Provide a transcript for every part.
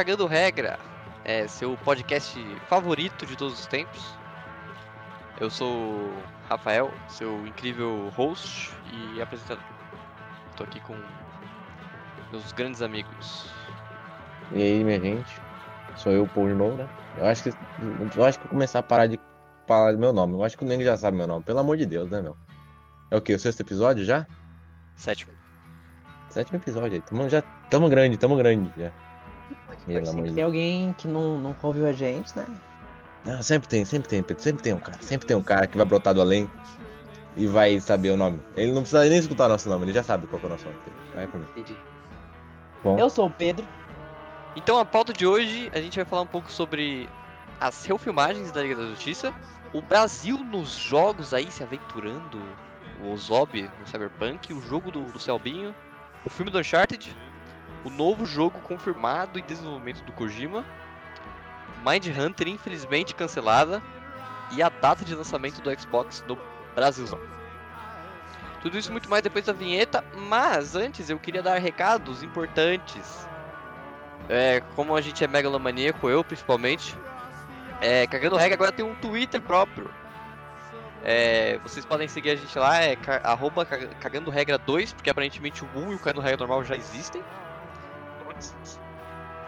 Cagando Regra, é seu podcast favorito de todos os tempos. Eu sou o Rafael, seu incrível host e apresentador. Tô aqui com meus grandes amigos. E aí, minha gente? Sou eu, Paul de novo, né? Eu acho que eu acho que eu começar a parar de falar meu nome. Eu acho que o Nego já sabe meu nome, pelo amor de Deus, né, meu? É o quê? O sexto episódio já? Sétimo. Sétimo episódio aí. Tamo, já, tamo grande, tamo grande já. Pelo amor de Tem Deus. alguém que não, não ouviu a gente, né? Não, sempre tem, sempre tem, Pedro. Sempre tem um cara. Sempre tem um cara que vai brotar do além e vai saber o nome. Ele não precisa nem escutar nosso nome, ele já sabe qual que é o nosso nome. Vai por mim. Entendi. Bom. Eu sou o Pedro. Então, a pauta de hoje, a gente vai falar um pouco sobre as refilmagens da Liga da Justiça, o Brasil nos jogos aí se aventurando, o Ozob no Cyberpunk, o jogo do, do Selbinho, o filme do Uncharted, o novo jogo confirmado em desenvolvimento do Kojima, Mind Hunter infelizmente cancelada e a data de lançamento do Xbox no Brasilzão. Tudo isso e muito mais depois da vinheta, mas antes eu queria dar recados importantes. É, como a gente é megalomaníaco, eu principalmente, é, Cagando Regra agora tem um Twitter próprio. É, vocês podem seguir a gente lá, é ca- Cagando Regra 2, porque aparentemente o 1 e o Cagando Regra normal já existem.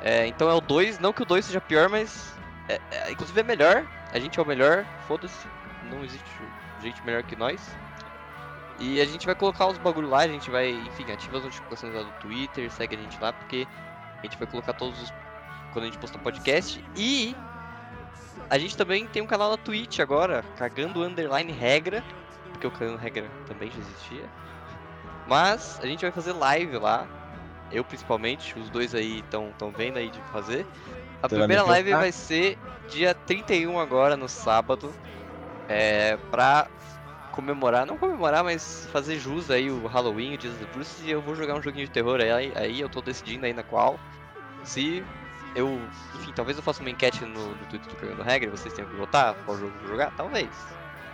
É, então é o 2, não que o 2 seja pior, mas é, é, inclusive é melhor. A gente é o melhor, foda-se, não existe gente melhor que nós. E a gente vai colocar os bagulho lá, a gente vai, enfim, ativa as notificações lá do Twitter, segue a gente lá, porque a gente vai colocar todos os. quando a gente postar podcast. E a gente também tem um canal na Twitch agora, cagando underline regra, porque o cagando regra também já existia. Mas a gente vai fazer live lá. Eu principalmente, os dois aí estão vendo aí de fazer. A Você primeira me live contar? vai ser dia 31 agora, no sábado. É, pra comemorar, não comemorar, mas fazer jus aí o Halloween, o Dia dos Bruce, e eu vou jogar um joguinho de terror aí, aí eu tô decidindo ainda qual. Se eu, enfim, talvez eu faça uma enquete no, no Twitter do Cagando Regra, vocês tenham que votar qual jogo eu vou jogar, talvez.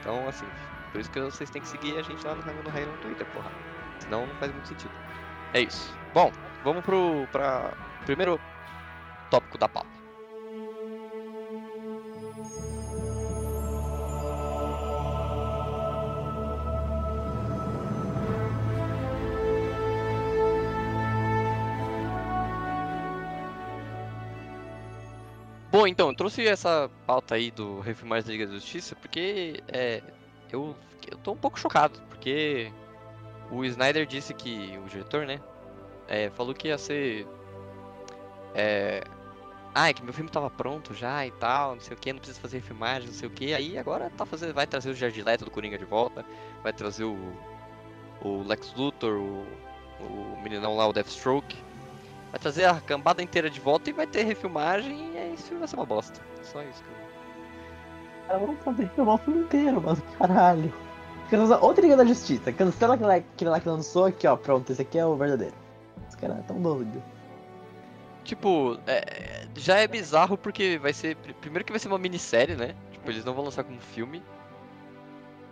Então, assim, por isso que vocês têm que seguir a gente lá no Cagando Regra no Twitter, porra. Senão não faz muito sentido. É isso. Bom, vamos pro pra primeiro tópico da pauta. Bom, então, eu trouxe essa pauta aí do Refilmagem da Liga da Justiça porque é, eu, eu tô um pouco chocado, porque o Snyder disse que, o diretor, né, é, falou que ia ser. É, ah, é que meu filme tava pronto já e tal, não sei o que, não precisa fazer refilmagem, não sei o que. Aí agora tá fazendo, vai trazer o Jared do Coringa de volta, vai trazer o, o Lex Luthor, o, o meninão lá, o Deathstroke. Vai trazer a cambada inteira de volta e vai ter refilmagem e esse filme vai ser uma bosta. Só isso que eu... Cara, vamos fazer filmar o filme inteiro, mas caralho. Outra Liga da Justiça. Cancela aquele lá que lançou aqui, ó. Pronto, esse aqui é o verdadeiro. Esse cara é tão doido. Tipo, é, já é bizarro porque vai ser. pr- Primeiro que vai ser uma minissérie, né? Tipo, eles não vão lançar como filme.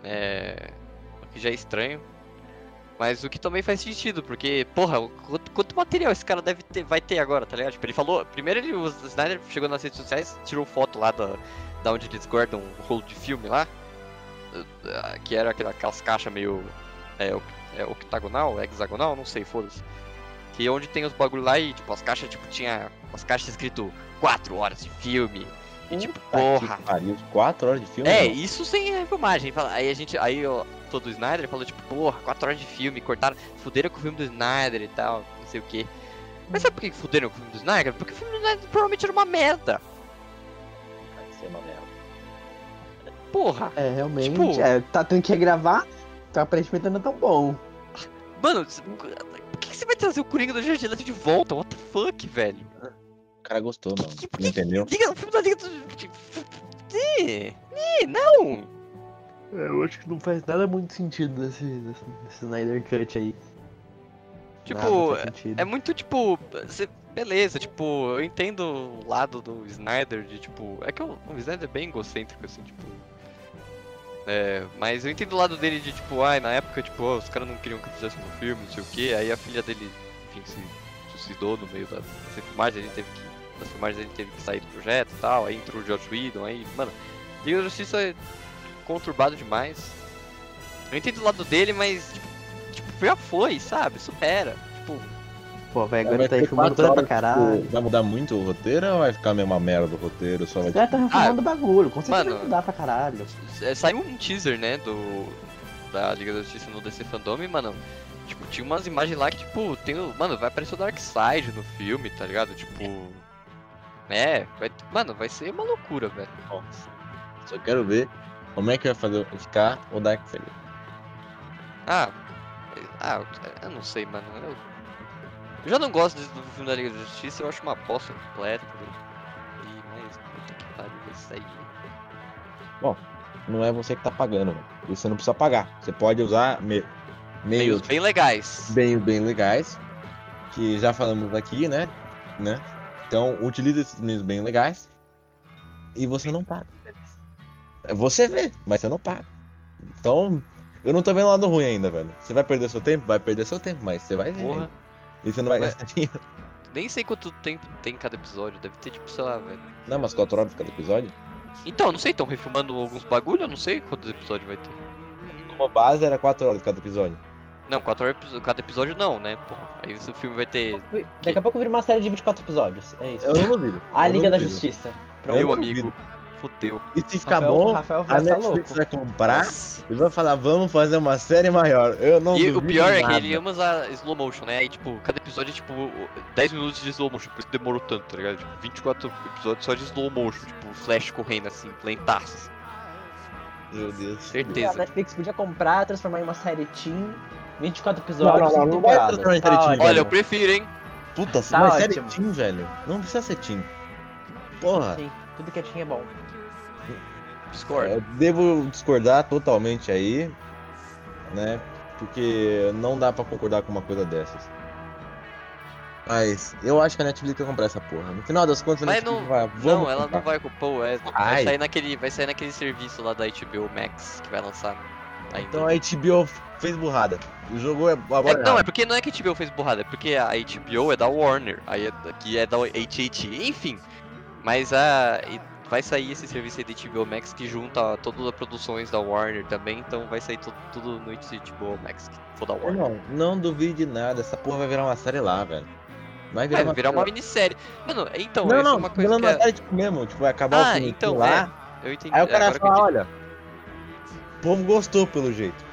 É. O que já é estranho. Mas o que também faz sentido, porque, porra, quanto, quanto material esse cara deve ter, vai ter agora, tá ligado? Tipo, ele falou. Primeiro ele, o Snyder chegou nas redes sociais, tirou foto lá da, da onde eles guardam o rolo de filme lá. eh, Que era aquela- aquelas caixas meio. É, é octagonal, hexagonal, não sei, foda-se. Que é onde tem os bagulho lá e, tipo, as caixas, tipo, tinha. As caixas escrito 4 horas de filme. E tipo, Puta porra. que pariu, quatro horas de filme? É, não. isso sem refilmagem. Fala- Aí a gente. Aí ó, todo o Snyder falou, tipo, porra, 4 horas de filme, cortaram. Fuderam com o filme do Snyder e tal, não sei o que. Mas sabe por que fuderam com o filme do Snyder? Porque o filme do Snyder provavelmente era uma merda. Vai ser uma merda. Porra. É, realmente. Tipo- É, tá tendo que regravar, então aparentemente não é tão bom. Mano, por que que você vai trazer o Coringa do Jared Leto de volta? What the fuck, velho? O cara gostou, mano. Que- que- Não entendeu? Liga, o filme da Liga do. Ih, ih, não! É, Eu acho que não faz nada muito sentido nesse, nesse, nesse Snyder Cut aí. Tipo, sentido. É muito tipo. Você, beleza, tipo, eu entendo o lado do Snyder de tipo. É que o, o Snyder é bem egocêntrico, assim, tipo. É, mas eu entendo o lado dele de tipo, ai, na época, tipo, ó, os caras não queriam que eu fizesse um filme, não sei o que, aí a filha dele, enfim, se suicidou no meio da, das filmagens, ele teve que. Das filmagens ele teve que sair do projeto e tal, aí entrou o George Whedon, aí, mano, Liga da Justiça é conturbado demais. Eu entendo o lado dele, mas tipo, tipo já foi, sabe? Supera. Tipo, Pô, velho, Vai agora tá coisa pra horas, caralho. tipo, Vai mudar muito o roteiro ou vai ficar a mesma merda do roteiro? Só vai caras tá refumando o bagulho, com certeza Mano. vai mudar pra caralho. É, saiu um teaser, né, do da Liga da Justiça no DC Fandom, e, mano, tipo, tinha umas imagens lá que, tipo, tem o, mano, vai aparecer o Darkseid no filme, tá ligado? Tipo, é, vai, mano, vai ser uma loucura, velho. Nossa. Só quero ver como é que vai fazer ficar o Darkseid. Ah, ah, eu não sei, mano. Eu, eu já não gosto desse- do filme da Liga da Justiça, eu acho uma bosta completa. entendeu? E, mas, puta que pariu, isso aí. Não é você que tá pagando, mano. E você não precisa pagar. Você pode usar me- meios Meios bem legais. bem, bem legais, que já falamos aqui, né? né? Então, utilize esses meios bem legais e você não paga. Você vê, mas você não paga. Então, eu não tô vendo lado ruim ainda, velho. Você vai perder seu tempo? Vai perder seu tempo, mas você vai ver. Porra. E você não vai Ué. gastar dinheiro. Nem sei quanto tempo tem cada episódio, deve ter tipo, sei lá, velho. Não, umas 4 horas cada episódio. Então, não sei, estão refilmando alguns bagulho, eu não sei quantos episódios vai ter. Uma base era 4 horas cada episódio. Não, 4 horas cada episódio não, né? Pô, aí o filme vai ter. Daqui a pouco vira uma série de 24 episódios. É isso. Eu não duvido. A Liga da. Justiça. Eu Meu amigo, duvido. Fudeu. E se ficar Rafael- bom, Rafael a vai estar Netflix louco. vai comprar Nossa. e vai falar, vamos fazer uma série maior. Eu não E o pior é que nada. ele ama usar slow motion, né? Aí, tipo, cada episódio é tipo 10 minutos de slow motion, por isso demorou tanto, tá ligado? Tipo, 24 episódios só de slow motion, tipo, flash correndo assim, lentaço. Meu Deus. A Certeza. Netflix podia comprar, transformar em uma série teen, 24 Não, episódios, não, não, cinco não vai transformar em Tá série teen, ótimo. Olha, velho. eu prefiro, hein? Puta, Tá série ótimo. teen, velho. Não precisa ser teen. Porra, Sim, tudo que é teen é bom. Discord. eu devo discordar totalmente aí, né? Porque não dá pra concordar com uma coisa dessas. Mas eu acho que a Netflix vai comprar essa porra. No final das contas, a Mas Netflix não- vai. Vamos Não, ela comprar. não vai ocupar o. Ai. Vai sair, naquele, vai sair naquele serviço lá da HBO Max que vai lançar ainda. Então a HBO fez burrada. O jogo é É, agora. não, é porque não é que a HBO fez burrada, é porque a HBO é da Warner, aí é, que é da AT&T, enfim. Mas a vai sair esse serviço aí da HBO Max que junta todas as produções da Warner também, então vai sair tudo, tudo no HBO Max, que for da Warner. Irmão, não duvide de nada. Essa porra vai virar uma série lá, velho. Vai virar, Vai virar uma série minissérie. Mano, então. Não, essa não, é uma coisa que uma é... série tipo mesmo. Tipo, vai acabar Ah, o filme então, lá. Eu entendi. Aí o cara agora fala, olha. O povo gostou pelo jeito.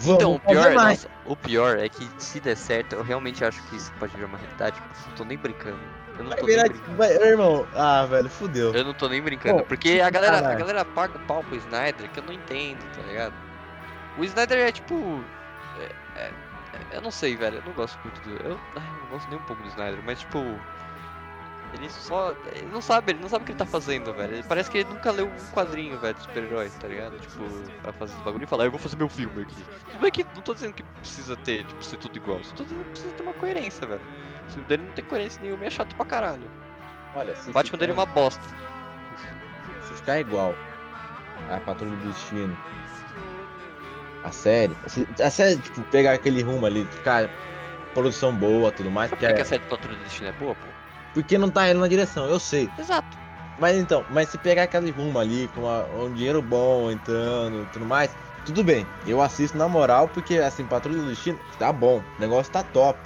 Vamos Então, o pior, nossa, o pior é que se der certo, eu realmente acho que isso pode virar uma realidade. Não tô nem brincando. Eu não Vai tô nem virar. brincando. Vai, irmão, ah, velho, fudeu. Eu não tô nem brincando, Pô, porque a galera, a galera paga o pau pro Snyder, que eu não entendo, tá ligado? O Snyder é tipo. é- é- é- eu não sei, velho, eu não gosto muito do. Eu, eu não gosto nem um pouco do Snyder, mas tipo. Ele só. Ele não sabe, ele não sabe o que ele tá fazendo, velho. Ele parece que ele nunca leu um quadrinho, velho, de super-heróis, tá ligado? Tipo, pra fazer esse bagulho e falar, eu vou fazer meu filme aqui. Tudo bem que não tô dizendo que precisa ter, tipo, ser tudo igual. Só tô dizendo que precisa ter uma coerência, velho. O filme dele não tem coerência nenhuma e é chato pra caralho. Olha, se O Batman dele é uma bosta. Se ficar igual a Patrulha do Destino, a série, a série, tipo, pegar aquele rumo ali, ficar produção boa tudo mais, Por que, é- a série do Patrulha do Destino é boa, pô? porque não tá indo na direção, eu sei. Exato. Mas então, mas se pegar aquele rumo ali, com uma- um dinheiro bom entrando e tudo mais, tudo bem. Eu assisto na moral, porque assim, Patrulha do Destino tá bom, o negócio tá top.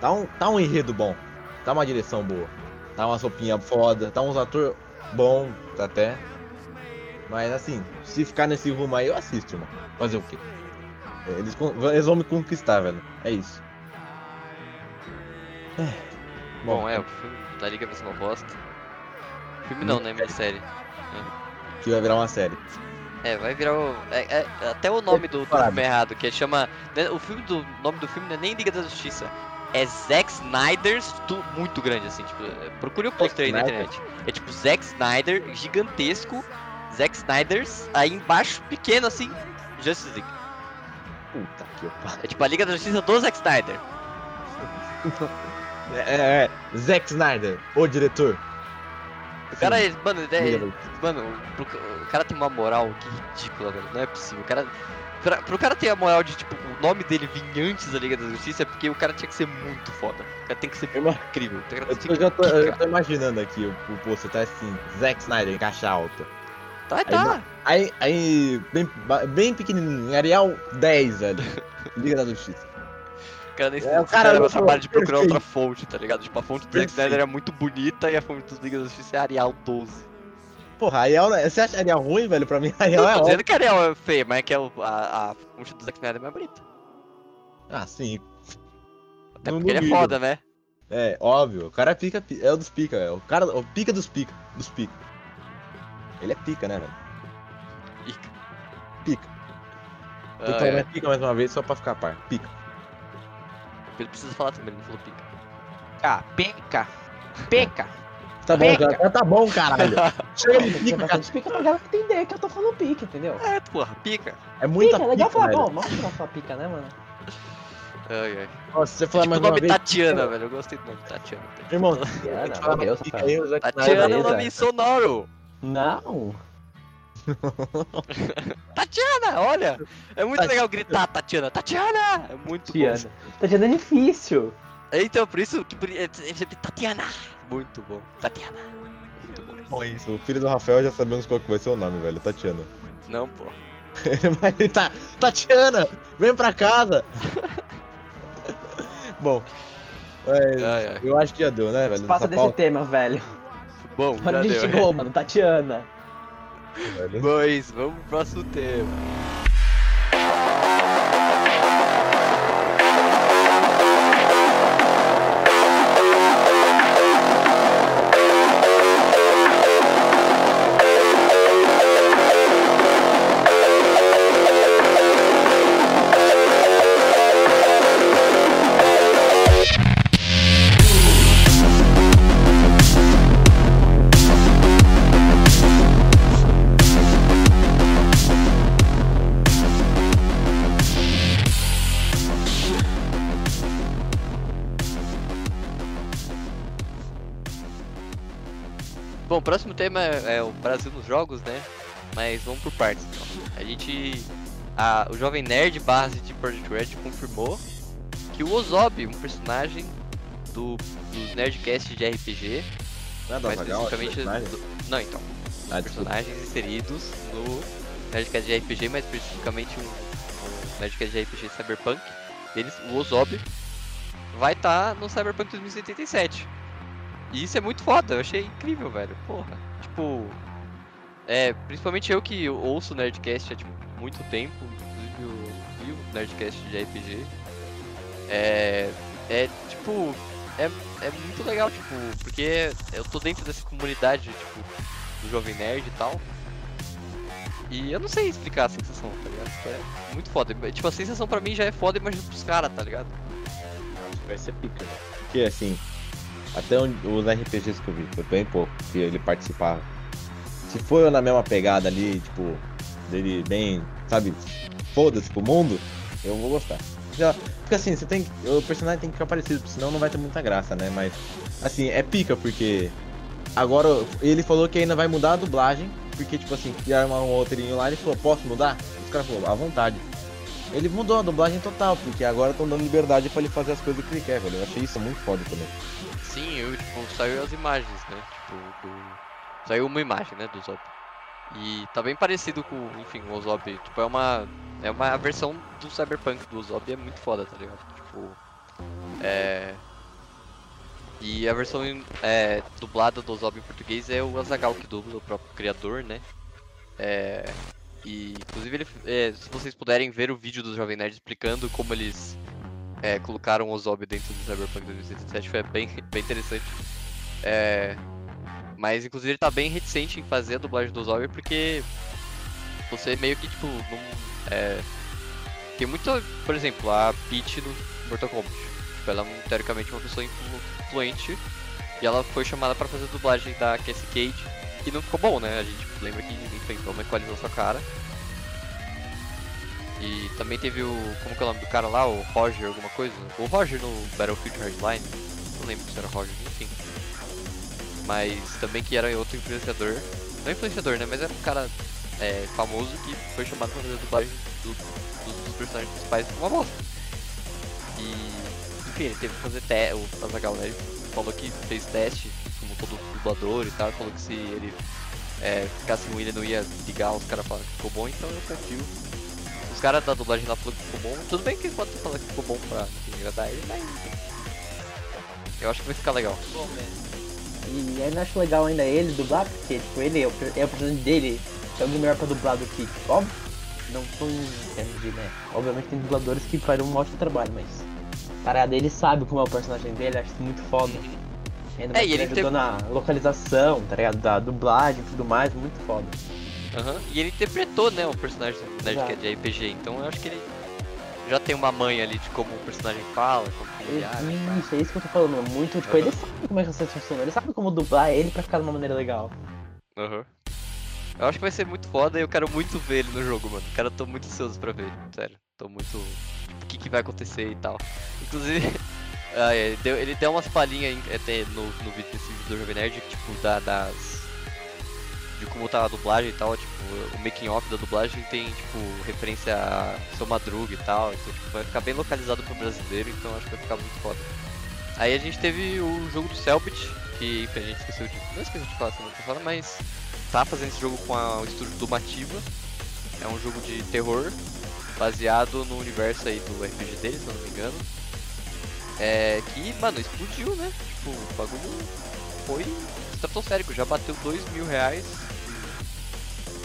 Tá um, tá um enredo bom, tá uma direção boa, tá uma sopinha foda, tá uns atores bom até. Mas assim, se ficar nesse rumo aí, eu assisto, irmão. Fazer o quê? Eles, con- eles vão me conquistar, velho. É isso. É. Bom, é, o filme da Liga vai ser uma bosta. Filme não, né? Minissérie. que vai virar uma série. É, vai virar o. é- é- até o nome do, do filme é errado, que chama. né, O filme do. O nome do filme não é nem Liga da Justiça. É Zack Snyder's tu, muito grande, assim, tipo, procure o pôster aí na Snyder? internet. É tipo Zack Snyder, gigantesco, Zack Snyder's, aí embaixo, pequeno assim, Justice League. Puta que pariu. É tipo a Liga da Justiça do Zack Snyder. É, é, é. Zack Snyder, o diretor. O cara, é- mano, é, Mano, o cara tem uma moral que ridícula, velho. Não é possível. O cara. Pra, pro cara ter a moral de, tipo, o nome dele vir antes da Liga da Justiça é porque o cara tinha que ser muito foda. O cara tem que ser Eu incrível. O Eu, tô- já tô, eu tô imaginando aqui o, o pôster, tá assim, Zack Snyder em caixa alta. Tá, tá. Aí, aí bem, bem pequenininho, Arial 10, velho. Liga da Justiça. O cara nem É, o cara dava não trabalho de procurar outra fonte, tá ligado? Tipo, a fonte do Zack. Snyder era muito bonita e a fonte dos Liga da Justiça é Arial 12. Porra, Arial, você acha Arial ruim, velho? Pra mim, Arial Não é tô ótimo. dizendo que a Arial é feia, mas é que a, a, a fonte do Zack Snyder é mais bonita. Ah, sim. Até Não porque ele é foda, né? É, óbvio. O cara pica, pi- é o dos pica, é o cara, o pica dos pica, dos pica. Ele é pica, né, velho? Pica. Pica. Ah, falar é. pica mais uma vez só pra ficar a par. Pica. Ele precisa falar também, ele não falou pica. Ah, pica. Pica. Tá bom, Pica. cara. Tá bom, caralho. Chega de Tem pica, cara. pica pra galera entender que eu tô falando pica, entendeu? É, porra, pica. É muita Pica, é legal pica, falar, velho. bom, vamos falar sua pica, né, mano? Ai, ai. Nossa, você falar tipo mais o uma nome vez... Tatiana, velho. Eu gostei do nome Tatiana. Irmão, Tatiana, a o Zack Tatiana é um nome sonoro. Não. Tatiana, olha. É muito Tati- legal gritar Tatiana. Tatiana. É muito Tatiana. Tatiana é difícil. bom. Então, por isso que é- é Tatiana. Muito bom. Tatiana. Muito bom. bom isso. O filho do Rafael já sabemos qual que vai ser o nome, velho. Tatiana. Não, pô. Mas ele tá. Tatiana! Vem pra casa! Bom. mas Ai, ai. eu acho que já deu, né, velho? Passa desse pauta, tema, velho. Bom, já Olha onde a gente deu. chegou, mano. Tatiana. velho. Pois, vamos pro próximo tema. Tema é, é o Brasil nos jogos, né? Mas vamos por partes. Então. A gente. A, o Jovem Nerd base de Project Red confirmou que o Ozob, um personagem do, dos Nerdcasts de RPG, Nada mais especificamente. do- não, então. Ah, desculpa. personagens inseridos no Nerdcast de RPG, mais especificamente um, um Nerdcast de RPG Cyberpunk. Deles, o Ozob vai estar no Cyberpunk 2077. E isso é muito foda, eu achei incrível, velho. Porra. Tipo. É, principalmente eu que ouço Nerdcast há tipo, muito tempo, inclusive eu vi o Nerdcast de RPG. É. É tipo. É, é muito legal, tipo, porque eu tô dentro dessa comunidade, tipo, do Jovem Nerd e tal. E eu não sei explicar a sensação, tá ligado? Tipo, É muito foda. Tipo, a sensação pra mim já é foda, imagina pros caras, tá ligado? Vai ser pica, né? Porque assim, até os RPGs que eu vi, foi bem pouco que ele participava. Se for na mesma pegada ali, tipo, dele bem, sabe, foda-se pro mundo, eu vou gostar. Já, porque assim, você tem. que- O personagem tem que ficar parecido, senão não vai ter muita graça, né? Mas assim, é pica, porque agora ele falou que ainda vai mudar a dublagem, porque tipo assim, criaram um roteirinho lá, ele falou, posso mudar? Os caras falaram, à vontade. Ele mudou a dublagem total, porque agora estão dando liberdade pra ele fazer as coisas que ele quer, velho. Eu achei isso muito foda também. Sim, eu, tipo, saiu as imagens, né? Tipo, do... Saiu uma imagem, né, do Zob. E tá bem parecido com, enfim, o Zob. Tipo, é uma. É uma versão do Cyberpunk do Zob é muito foda, tá ligado? Tipo. É. E a versão é, dublada do Zob em português é o Azagal que dubla, o próprio criador, né? É. E inclusive ele, é, se vocês puderem ver o vídeo do Jovem Nerd explicando como eles é, colocaram o Zob dentro do Cyberpunk 2077 foi bem, bem interessante. É, mas inclusive ele tá bem reticente em fazer a dublagem do Zob porque você meio que tipo não. É, tem muito. Por exemplo, a Peach no Mortal Kombat. Tipo, ela é teoricamente uma pessoa influ- influente e ela foi chamada pra fazer a dublagem da Cassie Cage e não ficou bom, né? A gente lembra que enfim, não equalizou sua cara. E também teve o. Como que é o nome do cara lá? O Roger, alguma coisa? O Roger no Battlefield Hardline. Não lembro se era Roger, enfim. mas também que era outro influenciador. Não influenciador, né? Mas era um cara é, famoso que foi chamado pra fazer a dublagem do, do, dos personagens principais uma bosta. E, enfim, ele teve que fazer teste. O Azagal, né? Ele falou que fez teste, como todo dublador e tal. Falou que se ele é, ficasse ruim, ele não ia ligar, os caras falaram que ficou bom, então eu confio. Os caras da dublagem lá falaram que ficou bom. Tudo bem que pode falar que ficou bom pra agradar ele, mas. Eu acho que vai ficar legal. Bom, velho. E ainda acho legal ainda ele dublar, porque tipo, ele é o, é o personagem dele, é alguém melhor pra dublar do que, óbvio, não são de, né? Obviamente tem dubladores que fazem um ótimo trabalho, mas. Parada, ele sabe como é o personagem dele, acho isso muito foda. Ainda É, que ele ele ajudou teve- na localização, tá ligado? Da dublagem e tudo mais, muito foda. Aham. E ele interpretou, né, o personagem do Nerdcast de RPG, então eu acho que ele já tem uma manha ali de como o personagem fala, como ele age. Isso, é isso que eu tô falando, é muito, tipo, Aham. ele sabe como é que você funciona, ele sabe como dublar ele pra ficar de uma maneira legal. Aham. Eu acho que vai ser muito foda e eu quero muito ver ele no jogo, mano. Cara, eu tô muito ansioso pra ver, sério. Tô muito. Tipo, o que, que vai acontecer e tal. Inclusive, ah, é, ele, deu, ele deu umas palhinhas até no, no vídeo desse vídeo do Jovem Nerd, tipo, da, das. De como tá a dublagem e tal, tipo, o making off da dublagem tem, tipo, referência a seu Madruga e tal, então tipo, vai ficar bem localizado pro brasileiro, então acho que vai ficar muito foda. Aí a gente teve o jogo do Selbit, que enfim, a gente esqueceu de. Não esqueceu de falar semana passada, mas tá fazendo esse jogo com a- o estúdio do Mativa. É um jogo de terror baseado no universo aí do RPG deles, se eu não me engano. É que, mano, explodiu, né? Tipo, o bagulho foi estratosférico, já bateu 2 mil reais.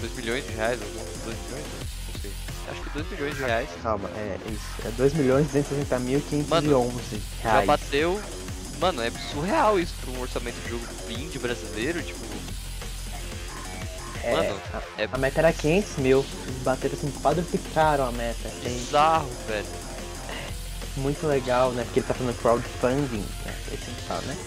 2 milhões de reais, algum 2 milhões? Não sei. Acho que 2 milhões de reais. Calma, é isso, é 2 milhões 260 mil 511 Já reais. bateu. Mano, é surreal isso pra um orçamento de jogo indie brasileiro, tipo. É, Mano, a, é a meta era 500 mil, eles bateram assim, quadruplicaram a meta. É bizarro, velho. muito legal, né? Porque ele tá fazendo crowdfunding, né? É assim que fala, né?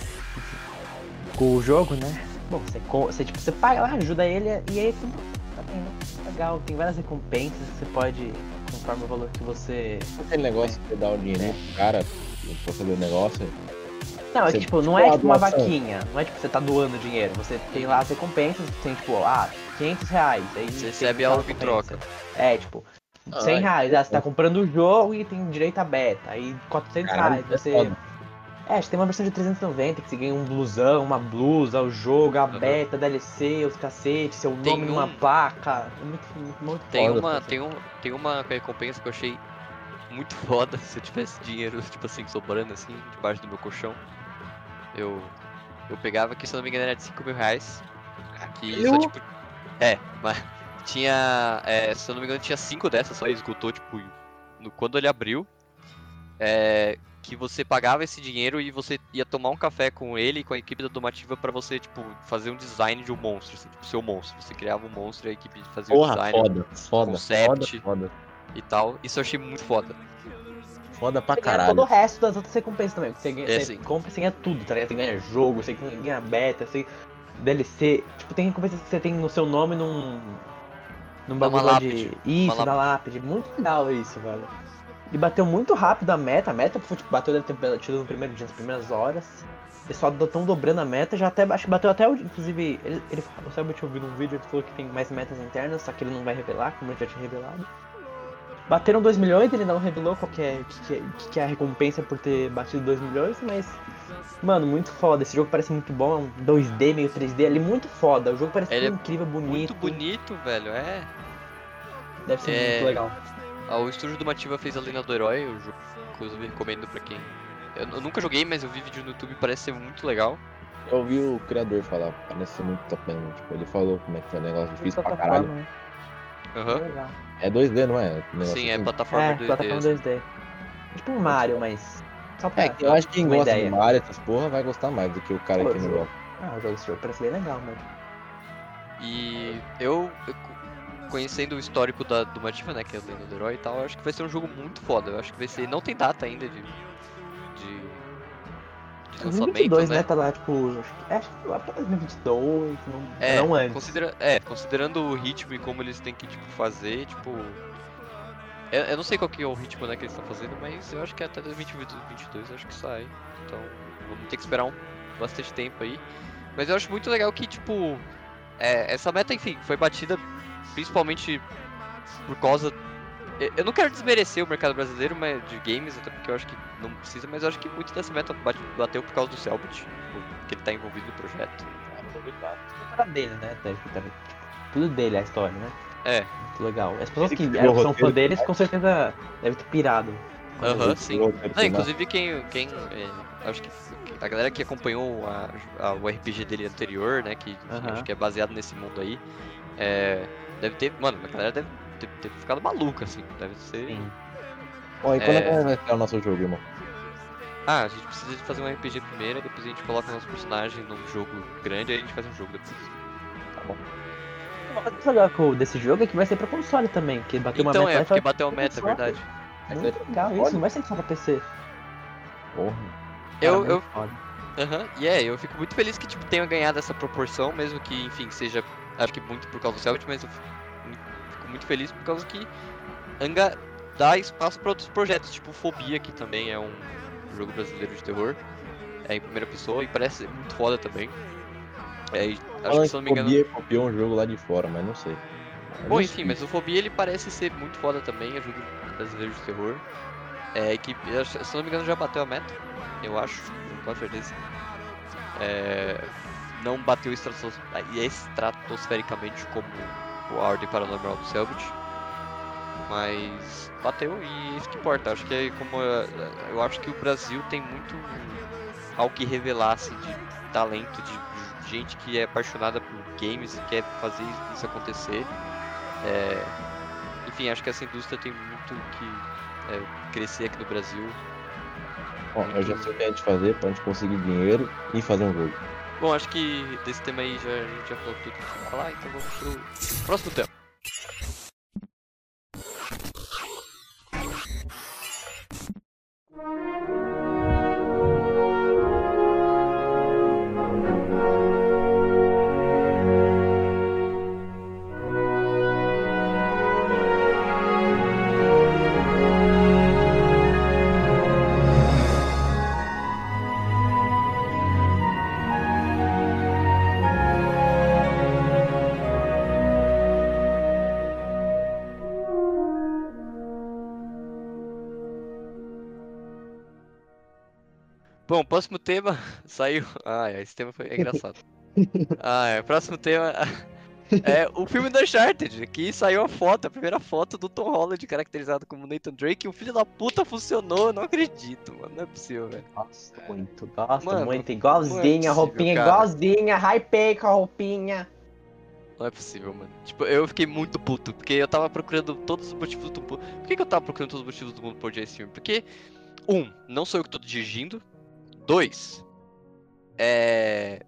Com o jogo, né? Bom, você, você, tipo, você paga lá, ajuda ele e aí tudo né? Legal, tem várias recompensas que você pode, conforme o valor que você. Aquele negócio que você dá o dinheiro pro cara pra fazer o negócio. Não, é que, tipo, não é tipo uma doação. vaquinha, não é tipo você tá doando dinheiro, você tem lá as recompensas, tem tipo, ah, 500 reais. Aí Você tem recebe algo em troca. É, tipo, Ah, 100 é. reais, ah, você tá comprando o jogo e tem direito a beta. Aí 400 Caralho, reais, é você. foda. É, acho que tem uma versão de 390 que você ganha um blusão, uma blusa, o jogo, a beta, DLC, os cacetes, seu Tem nome numa um- placa. É muito, muito, muito Tem foda, uma, assim. tem, um, tem uma recompensa que eu achei muito foda. Se eu tivesse dinheiro, tipo assim, sobrando assim, debaixo do meu colchão, eu, eu pegava que, se eu não me engano, era de 5 mil reais. Que só, Eu? tipo. É, mas tinha. é, se eu não me engano, tinha 5 dessas, só esgotou, tipo, no, quando ele abriu. É, que você pagava esse dinheiro e você ia tomar um café com ele e com a equipe da Domativa pra você, tipo, fazer um design de um monstro, assim, tipo, seu monstro. Você criava um monstro e a equipe fazia o Porra, design foda, foda, concept. foda, foda. e tal. Isso eu achei muito foda. Foda pra Você caralho. todo o resto das outras recompensas também. Você, ganha, É, você compra, você ganha tudo, tá ligado? Você ganha jogo, você ganha beta, você DLC. Tipo, tem recompensas que você tem no seu nome num. Num bagulho de. Isso, Uma da lápide. Muito legal isso, velho. E bateu muito rápido a meta. A meta tipo, bateu deve ter batido no primeiro dia, nas primeiras horas. Eles só estão dobrando a meta, já até acho que bateu até o. Inclusive, ele, ele o Selby tinha ouvido um vídeo, ele falou que tem mais metas internas, só que ele não vai revelar, como ele já tinha revelado. Bateram 2 milhões, ele não revelou qual que é, que, que é, que que é a recompensa por ter batido 2 milhões, mas. Mano, muito foda. Esse jogo parece muito bom, é um 2D, meio 3D, ele muito foda. O jogo parece Ele é incrível, bonito. Muito bonito, velho. É. Deve ser É. muito legal. Ah, O estúdio do Mativa fez a Lenda do Herói, jogo, inclusive recomendo pra quem. Eu, eu nunca joguei, mas eu vi vídeo no YouTube parece ser muito legal. Eu ouvi o criador falar, parece ser muito top mesmo. Tipo, ele falou como é que foi o negócio difícil pra caralho. Né? Legal. É 2D, não é? Sim, é assim. plataforma É, 2D. plataforma 2D. Tipo um Mario, mas. Só pra É, eu acho que quem gosta ideia. de Mario, essas porra, vai gostar mais do que o cara Pô, que não jogo. gosta. Ah, o jogo parece bem legal, mano. E eu, eu conhecendo o histórico da, do Mativa, né, que é a Lenda do Herói e tal, eu acho que vai ser um jogo muito foda. Eu acho que vai ser. Não tem data ainda de. de. de lançamento, 2022, né? né? Tá lá, tipo. Acho que, acho que lá pra 2022, não, É, não antes. considera- é, considerando o ritmo e como eles têm que tipo, fazer, tipo. Eu, eu não sei qual que é o ritmo né, que eles estão fazendo, mas eu acho que até 2022 eu acho que sai. Então vamos ter que esperar um, bastante tempo aí. Mas eu acho muito legal que, tipo, é, essa meta, enfim, foi batida principalmente por causa. eu- não quero desmerecer o mercado brasileiro mas, de games, até porque eu acho que não precisa, mas eu acho que muito dessa meta bate- bateu por causa do Selbit, que ele tá envolvido no projeto. Era dele, né? até, tipo, tá- Tudo dele a história, né? É. Muito legal. As pessoas que eram- são fã deles com certeza devem ter pirado. Aham, sim. Não, inclusive quem, quem é, acho que a galera que acompanhou a- a- o RPG dele anterior, né, que acho que é baseado nesse mundo aí, é, deve ter, mano, a galera deve ter, ter ficado maluca, assim, deve ser... Sim. Ó, e quando É. é que vai ficar o nosso jogo, irmão? Ah, a gente precisa de fazer um RPG primeiro, depois a gente coloca o nosso personagem num jogo grande, aí a gente faz um jogo depois. Uma coisa legal com- desse jogo é que vai ser pra console também, que bateu uma Então meta é, lá e porque bateu a meta, é console. verdade. Muito legal isso, não vai ser só pra PC. Porra. Eu, Cara, eu. Aham, e é, eu fico muito feliz que tipo, tenha ganhado essa proporção, mesmo que, enfim, seja, acho que muito por causa do Celtic, mas eu fico, muito feliz por causa que Anga dá espaço para outros projetos, tipo Fobia, que também é um jogo brasileiro de terror, é em primeira pessoa e parece ser muito foda também. É, acho que se não me engano. Fobia copiou um jogo lá de fora, mas não sei. Bom, enfim, mas o Fobia ele parece ser muito foda também, é jogo brasileiro de terror. É que, se não me engano, já bateu a meta, eu acho, com certeza. É, não bateu estratos- estratosfericamente como o A Ordem Paranormal do Selbit, mas bateu e é isso que importa. Acho que é como eu, eu acho que o Brasil tem muito ao que revelar assim, de talento, de gente que é apaixonada por games e quer fazer isso acontecer. É, enfim, acho que essa indústria tem muito que é, crescer aqui no Brasil. Ó, eu já sei o que a gente fazer pra gente conseguir dinheiro e fazer um jogo. Bom, acho que desse tema aí já, a gente já falou tudo que tinha falar, então vamos pro próximo tema. Bom, próximo tema saiu. Ah, esse tema foi é engraçado. Ah, é, próximo tema é o filme do Uncharted, que saiu a foto, a primeira foto do Tom Holland caracterizado como Nathan Drake, e o filho da puta funcionou, eu não acredito, mano, não é possível, velho. Gosto muito, gosto Mano, muito. é Igualzinha, possível, roupinha cara. igualzinha, hypei com a roupinha. Não é possível, mano. Tipo, eu fiquei muito puto, porque eu tava procurando todos os motivos do mundo. Por que, que eu tava procurando todos os motivos do mundo por odiar esse filme? Porque, um, não sou eu que tô dirigindo. Dois, é.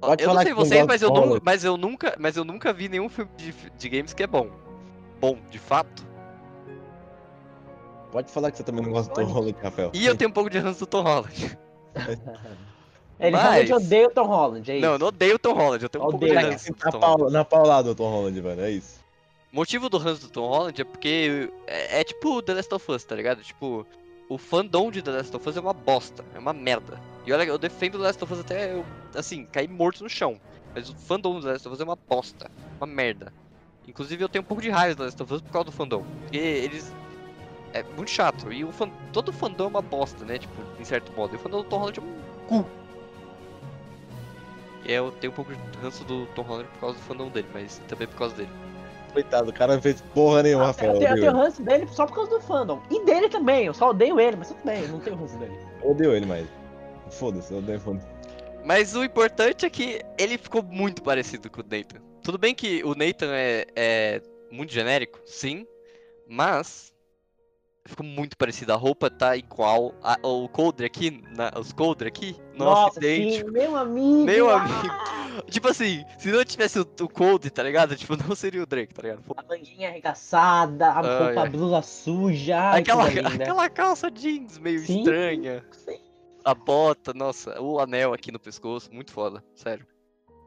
Pode eu não sei vocês, mas eu, do nu- Holland. mas, eu nunca, mas eu nunca vi nenhum filme de, de games que é bom. Bom, de fato. Pode falar que você também não gosta do Holland, Rafael. E eu tenho um pouco de ranço do Tom Holland. Ele Mas- realmente odeia o Tom Holland, é isso. Não, eu não odeio o Tom Holland, eu tenho um pouco de ranço do Na, Tom pau, Holland. na paulada do Tom Holland, mano, é isso. O motivo do ranço do Tom Holland é porque é, é tipo The Last of Us, tá ligado? Tipo, o fandom de The Last of Us é uma bosta, é uma merda. E olha, eu defendo The Last of Us até eu, assim, cair morto no chão. Mas o fandom do The Last of Us é uma bosta, uma merda. Inclusive eu tenho um pouco de raiva do The Last of Us por causa do fandom. Porque eles. É muito chato. E o fan... todo fandom é uma bosta, né? Tipo, em certo modo. E o fandom do Tom Holland é um cu. E eu tenho um pouco de ranço do Tom Holland por causa do fandom dele, mas também por causa dele. Coitado, o cara não fez porra nenhuma, Rafael. Eu tenho, eu tenho ranço dele só por causa do fandom. E dele também, eu só odeio ele, mas tudo bem, eu não tenho ranço dele. Eu odeio ele, mas. Foda-se, eu odeio foda Mas o importante é que ele ficou muito parecido com o Nathan. Tudo bem que o Nathan é, é muito genérico, sim, mas ficou muito parecido. A roupa tá igual. A, o coldre aqui, na- os coldre aqui, nossa, Nossa, idêntico. sim, meu amigo. Meu amigo. Tipo assim, se não tivesse o, o coldre, tá ligado? Tipo, não seria o Drake, tá ligado? Pô, A manguinha arregaçada, a Ai, roupa, ai. blusa suja. Aquela, aquela calça jeans meio Sim. estranha. Sim. A bota, nossa, o anel aqui no pescoço, muito foda, sério.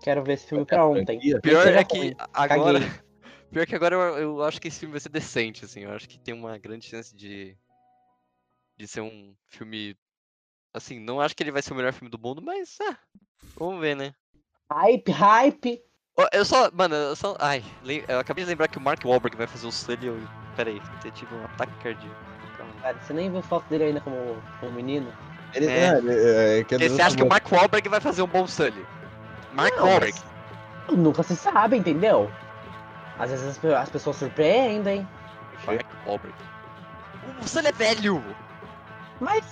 Quero ver esse filme pra ontem. Pior é que agora. Pior que agora eu, eu acho que esse filme vai ser decente, assim. Eu acho que tem uma grande chance de. de ser um filme Assim, não acho que ele vai ser o melhor filme do mundo, mas. Ah, vamos ver, né? Hype, hype. Eu só. Mano, eu só. Ai, eu acabei de lembrar que o Mark Wahlberg vai fazer o Sully. Eu... Pera aí, eu tive um ataque cardíaco. Calma. Cara, você nem viu foto dele ainda como, como menino? Ele, É. é, é, é você acha que o Mark Wahlberg vai fazer um bom Sully? Mark Não, Wahlberg. Nunca se sabe, entendeu? Às vezes as, pe- as pessoas surpreendem. Wahlberg. O é velho! Mas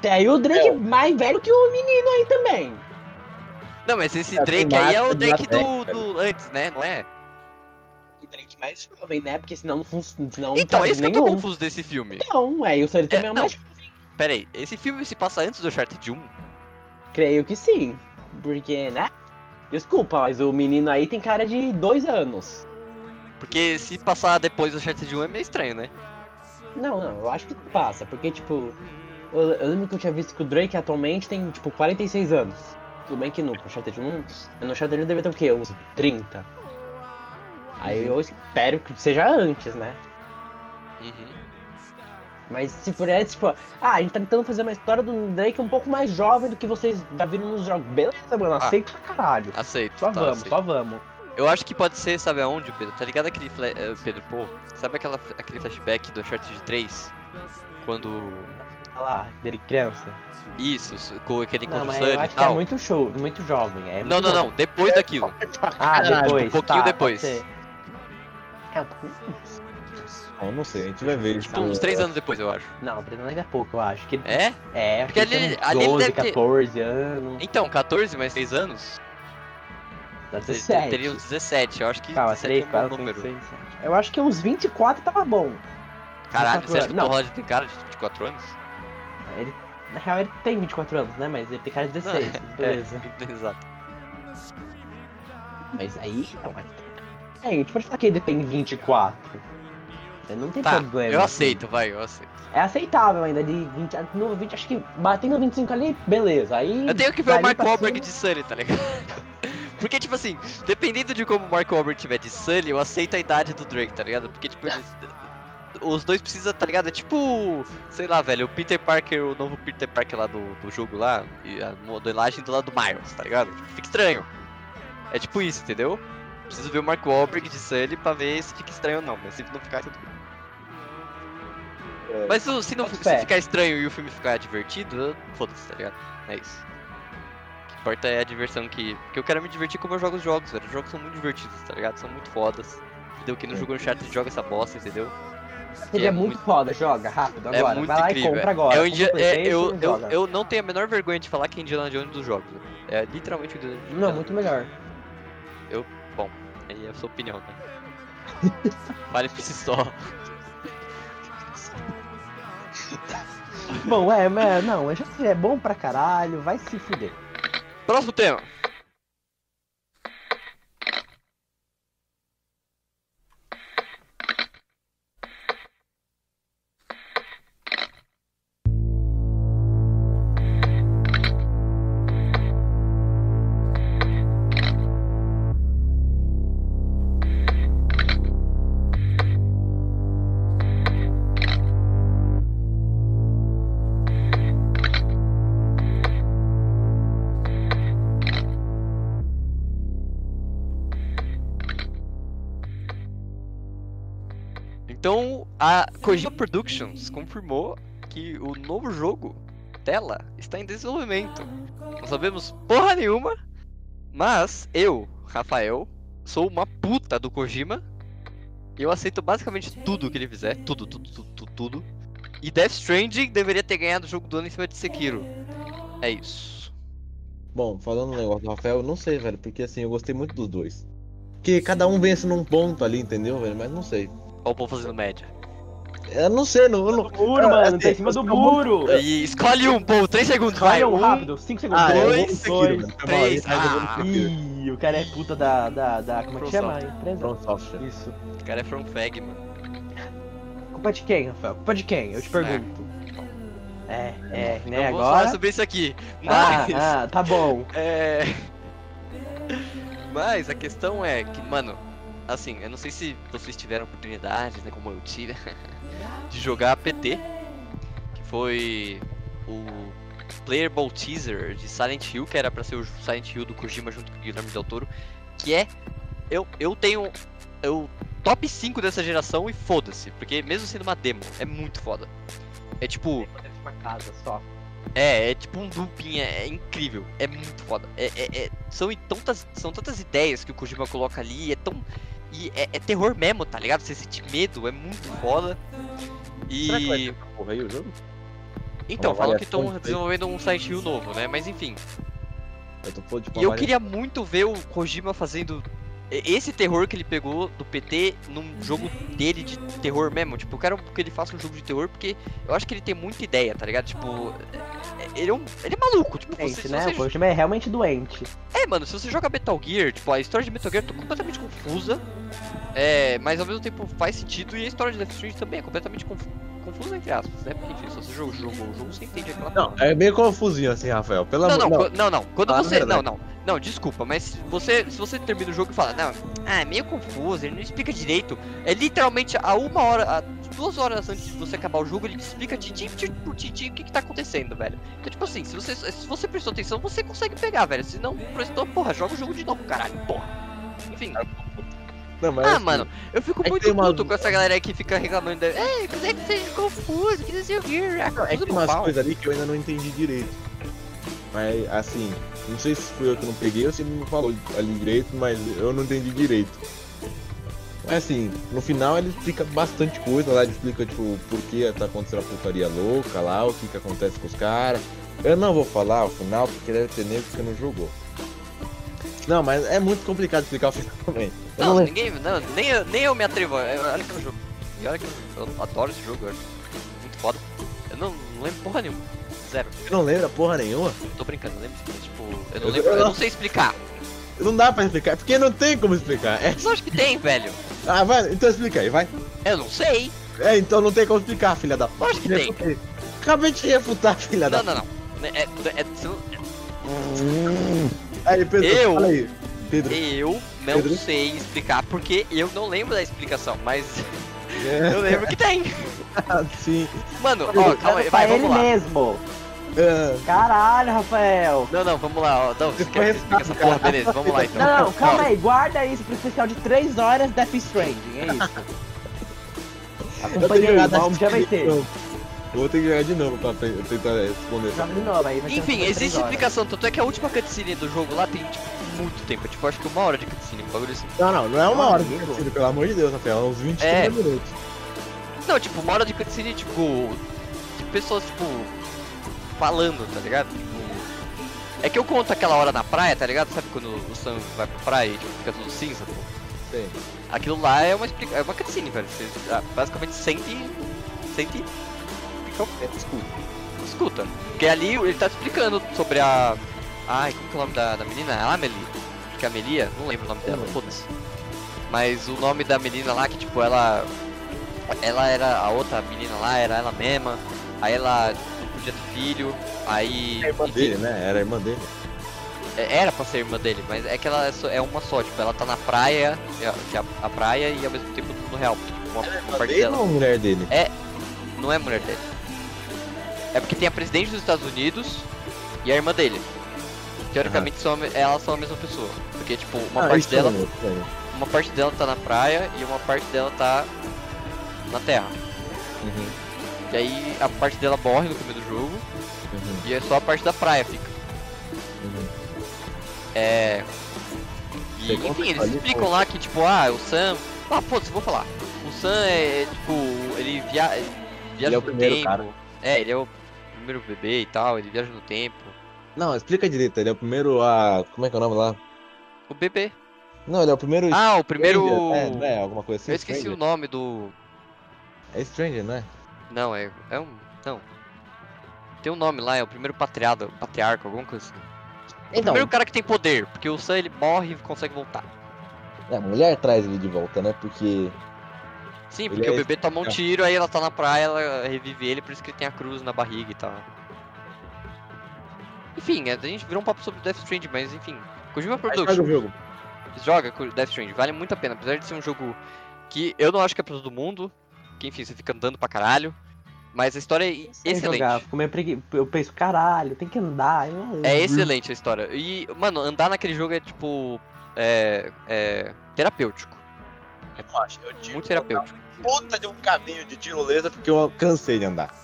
tem aí o Drake mais velho que o menino aí também. Não, mas esse É, Drake aí é o Drake do, do antes, né? Não é? O Drake mais jovem, né? Porque senão não funciona. Então, é isso que eu tô confuso desse filme. Não, é, e o Sully também é, É, o não. mais Pera aí, esse filme se passa antes do Uncharted 1? Creio que sim. Porque, né? Desculpa, mas o menino aí tem cara de dois anos. Porque se passar depois do Uncharted 1 é meio estranho, né? Não, não, eu acho que passa, porque, tipo, eu, eu lembro que eu tinha visto que o Drake atualmente tem, tipo, 46 anos. Tudo bem que no Uncharted 1, no Uncharted 1 deve ter o quê? Uns 30. Aí eu espero que seja antes, né? Uhum. Mas se for antes, tipo, ah, a gente tá tentando fazer uma história do Drake um pouco mais jovem do que vocês já viram nos jogos. Beleza, mano, Ah. aceito pra caralho. Aceito. Só tá, vamos, aceito. só vamos. Eu acho que pode ser, sabe aonde, Pedro? Tá ligado aquele. fla- eh, Pedro, pô, sabe aquela, aquele flashback do Uncharted 3? Quando. Olha lá, dele criança. Isso, com aquele Não, encontro mas Sunny eu e acho que é tal. muito show, muito jovem. É Não, muito não, jovem. não, depois daquilo. Ah, depois. um pouquinho tá, depois. É, Eu não sei, a gente vai ver. Tipo, uns 3 anos depois, eu acho. não, pretendo ainda é pouco, eu acho. Que, É? é, Porque porque ali- ele tem ali uns ele 12, deve ter- 14 anos. Então, 14 mais 3 anos? Dá Ter- 17. Teria uns 17, eu acho que Calma, 17 3, é um 4, bom 5, número. 6, 7. Eu acho que uns 24 tava bom. Caralho, 24 você acha que o Não. Holland tem cara de 24 anos? Ele, na real, ele tem 24 anos, né? Mas ele tem cara de 16. beleza. É, exato. Mas aí, não. É, a gente pode falar que ele tem 24. Não tem Tá, problema. eu assim. aceito, vai, eu aceito. É aceitável ainda, de 20, a- no 20, acho que batendo 25 ali, beleza. Aí. Eu tenho que ver o Mark Wahlberg cima- de Sully, tá ligado? Porque, tipo assim, dependendo de como o Mark Wahlberg tiver de Sully, eu aceito a idade do Drake, tá ligado? Porque, tipo, eles- os dois precisam, tá ligado? É tipo, sei lá, velho, o Peter Parker, o novo Peter Parker lá do, do jogo lá, e a modelagem do lado do Miles, tá ligado? Tipo, fica estranho. É tipo isso, entendeu? Preciso ver o Mark Wahlberg de Sully pra ver se fica estranho ou não, mas se não ficar, tudo bem. É. Mas se, não Boto se ficar estranho e o filme ficar divertido, foda-se, tá ligado? É isso. Importa é a diversão que. Porque eu quero me divertir como eu jogo os jogos, velho. Os jogos são muito divertidos, tá ligado? São muito fodas. Entendeu? Quem não jogou Uncharted joga essa bosta, entendeu? Seria é muito, muito- foda, joga rápido é agora. muito Vai lá incrível. e compra é. agora. É o compra Indi- o é- PlayStation eu, e eu, eu não tenho a menor vergonha de falar que é Indiana Jones dos jogos. velho. É literalmente o Indiana Jones. Não, muito melhor. Aí é a sua opinião, né? Vale por si só. Bom, é, mas não, é já é bom pra caralho, vai se fuder. Próximo tema. A Kojima Productions confirmou que o novo jogo dela está em desenvolvimento. Não sabemos porra nenhuma, mas eu, Rafael, sou uma puta do Kojima. E eu aceito basicamente tudo que ele fizer, tudo, tudo, tudo, tudo, tudo. E Death Stranding deveria ter ganhado o jogo do ano em cima de Sekiro. É isso. Bom, falando no negócio do Rafael, eu não sei, velho, porque assim, eu gostei muito dos dois. Porque cada um vence num ponto ali, entendeu, velho? Mas não sei. Olha o povo fazendo média. Eu não sei, não. Não... Muro, Ah, mano, assim, tá em cima do muro. E escolhe um, pô, 3 segundos, vai. Vai, um Um, rápido, 5 segundos. Ah, eu dois, vou no Sekiro, dois, velho. Foi mal, três, mas eu vou no ah. Ih, o cara é puta da. da, da como é que chama? Empresa? From Software. Isso. O cara é from Fag, mano. Culpa de quem, Rafael? Culpa de quem? Eu te pergunto. É, é, Não né? vou Agora. falar sobre isso aqui. Ah, Mas. ah, tá bom. É. Mas a questão é que, mano, assim, eu não sei se vocês tiveram oportunidade, né, como eu tive, de jogar PT, que foi o playable teaser de Silent Hill, que era pra ser o Silent Hill do Kojima junto com o Guilherme Del Toro, que é. Eu, eu tenho. Eu top 5 dessa geração e foda-se, porque mesmo sendo uma demo, é muito foda. É tipo. Uma casa só. É, é tipo um looping, é, é incrível, é muito foda. É, é- é- são, tantas, são tantas ideias que o Kojima coloca ali, é tão. E é, é terror mesmo, tá ligado? Você sente medo, é muito foda. E. Será que vai porra aí o jogo? Então, falam que estão desenvolvendo um Silent Hill novo, né? Mas enfim. Eu E eu queria muito ver o Kojima fazendo esse terror que ele pegou do PT num jogo dele de terror mesmo. Tipo, eu quero que ele faça um jogo de terror porque eu acho que ele tem muita ideia, tá ligado? Tipo, é- é- ele é, um, ele é maluco. Tipo, você, Doente, se né? você O Kojima é realmente doente. É, mano, se você joga Metal Gear, tipo, a história de Metal Gear tá completamente confusa. É, mas ao mesmo tempo faz sentido e a história de Death Stranding também é completamente conf- confusa, entre aspas, né? Porque, enfim, se você joga o jogo, o jogo você entende aquela Não, é meio confusinho assim, Rafael. Pelo não, amor não, não, não. Quando Fala a você. Não, não. Não, desculpa, mas se você, se você termina o jogo e fala, não, ah, é meio confuso, ele não explica direito. É literalmente a uma hora, a duas horas antes de você acabar o jogo, ele te explica titim por titim o que, que tá acontecendo, velho. Então, tipo assim, se você, se você prestou atenção, você consegue pegar, velho. Se não prestou, porra, joga o jogo de novo, caralho, porra. Enfim. Não, mas Ah, assim, mano, eu fico é que muito puto com essa galera que fica reclamando. da- É, mas é que seja confuso, que não sei o que. Ah, É que confuso tem umas pau. coisas ali que eu ainda não entendi direito. Mas, assim, não sei se fui eu que não peguei ou se ele não falou ali direito, mas eu não entendi direito. Mas, assim, no final ele explica bastante coisa lá, ele explica, tipo, por que tá acontecendo a putaria louca lá, o que que acontece com os caras. Eu não vou falar o final, porque deve ter nego que não jogou. Não, mas é muito complicado explicar o final também. Eu Não, não, ninguém. Não, nem, eu, nem eu me atrevo. é, Olha que é um jogo. E olha que eu, eu adoro esse jogo, eu acho muito foda. Eu não, não lembro porra nenhuma. Zero. eu não lembro porra nenhuma. Tô brincando, eu lembro. Tipo, eu não Eu- lembro. eu Eu não- não sei explicar. Não dá pra explicar, porque não tem como explicar. É... Lógico que tem, velho. Ah, vai, então explica aí, vai. Eu não sei. É, então não tem como explicar, filha da puta. Lógico que tem. Refutei. Acabei de refutar, filha Não, da não, não. É, é, é- você não- Aí, Pedro, Eu- fala aí. Pedro. eu não Pedro? sei explicar porque eu não lembro da explicação, mas É, eu lembro que tem. sim. Mano, ó, calma aí, vai, pra ele vamos lá. mesmo. É, Caralho, Rafael. Não, não, vamos lá, ó. Não, você quer explique essa porra? Beleza, vamos lá então. Não, não, calma aí, guarda isso pro especial de 3 horas Death Stranding, é isso. jogar vamos, já vai ter. Eu vou ter que jogar de novo pra tentar responder. Joga de novo aí, vai ter Enfim, existe explicação, tanto é que a última cutscene do jogo lá tem, tipo, muito tempo. Tipo, acho que uma hora de cutscene, um bagulho assim. Não, não, não é uma hora de cutscene, pelo amor de Deus, Rafael. É uns 20, É. 30 minutos. Não, tipo, uma hora de cutscene, tipo. De pessoas, tipo. Falando, tá ligado? Tipo. É que eu conto aquela hora na praia, tá ligado? Sabe quando o Sam vai pra praia e tipo, fica tudo cinza, pô? Sim. Aquilo lá é uma, explica... é uma cutscene, velho. Você ah, basicamente sente. Sente. Fica... Escuta. Escuta. Porque ali ele tá explicando sobre a. Ai, como que é o nome da, da menina? A Amelie. Acho que é Amelia, não lembro o nome dela, foda-se. Mas o nome da menina lá, que tipo, ela. Ela era. A outra menina lá era ela mesma. Aí ela não podia ter filho. Aí. É a irmã enfim, dele, né? Era a irmã dele. é- Era pra ser irmã dele, mas é que ela é, é uma só, tipo, ela tá na praia, que é é a, praia e ao mesmo tempo no real. Tipo, uma, uma parte Dele dela ou mulher dele? não é mulher dele. É porque tem a presidente dos Estados Unidos e a irmã dele. Teoricamente são, elas são a mesma pessoa. Porque, tipo, uma Ah, parte isso dela. também. Uma parte dela tá na praia e uma parte dela tá na terra. Uhum, E aí a parte dela morre no começo do jogo uhum, e é só a parte da praia fica. uhum. É. E, Você enfim, eles ali, explicam pô. lá que, tipo, ah, o Sam. Ah, foda-se, vou falar. O Sam é, tipo, ele via... viaja Ele é o primeiro tempo. cara. É, ele é o primeiro bebê e tal, ele viaja no tempo. Não, explica direito. Ele é o primeiro a. Como é que é o nome lá? O bebê. Não, ele é o primeiro. Ah, o primeiro. Stranger, É, é? Alguma coisa assim? Eu esqueci Stranger? o nome do. É Stranger, não é? Não, é. É um. Não. Tem um nome lá, é o primeiro patriarca, patriarca, alguma coisa assim. O Então, primeiro cara que tem poder, porque o Sam ele morre e consegue voltar. é, a mulher traz ele de volta, né? Porque. Sim, porque é o bebê toma um tiro, aí ela tá na praia, ela revive ele, por isso que ele tem a cruz na barriga e tal. Enfim, a gente virou um papo sobre Death Stranding, mas enfim. Kojima Aí faz Production, o jogo. joga com Death Stranding, vale muito a pena, apesar de ser um jogo que eu não acho que é pra todo mundo, que enfim, você fica andando pra caralho, Mas a história é Sem excelente. jogar, fico meio pregui... Eu penso, caralho, tem que andar. eu- É excelente a história. E, mano, andar naquele jogo é tipo. É. é terapêutico. Eu acho. Eu digo Muito terapêutico. Puta de um caminho de tirolesa porque eu cansei de andar.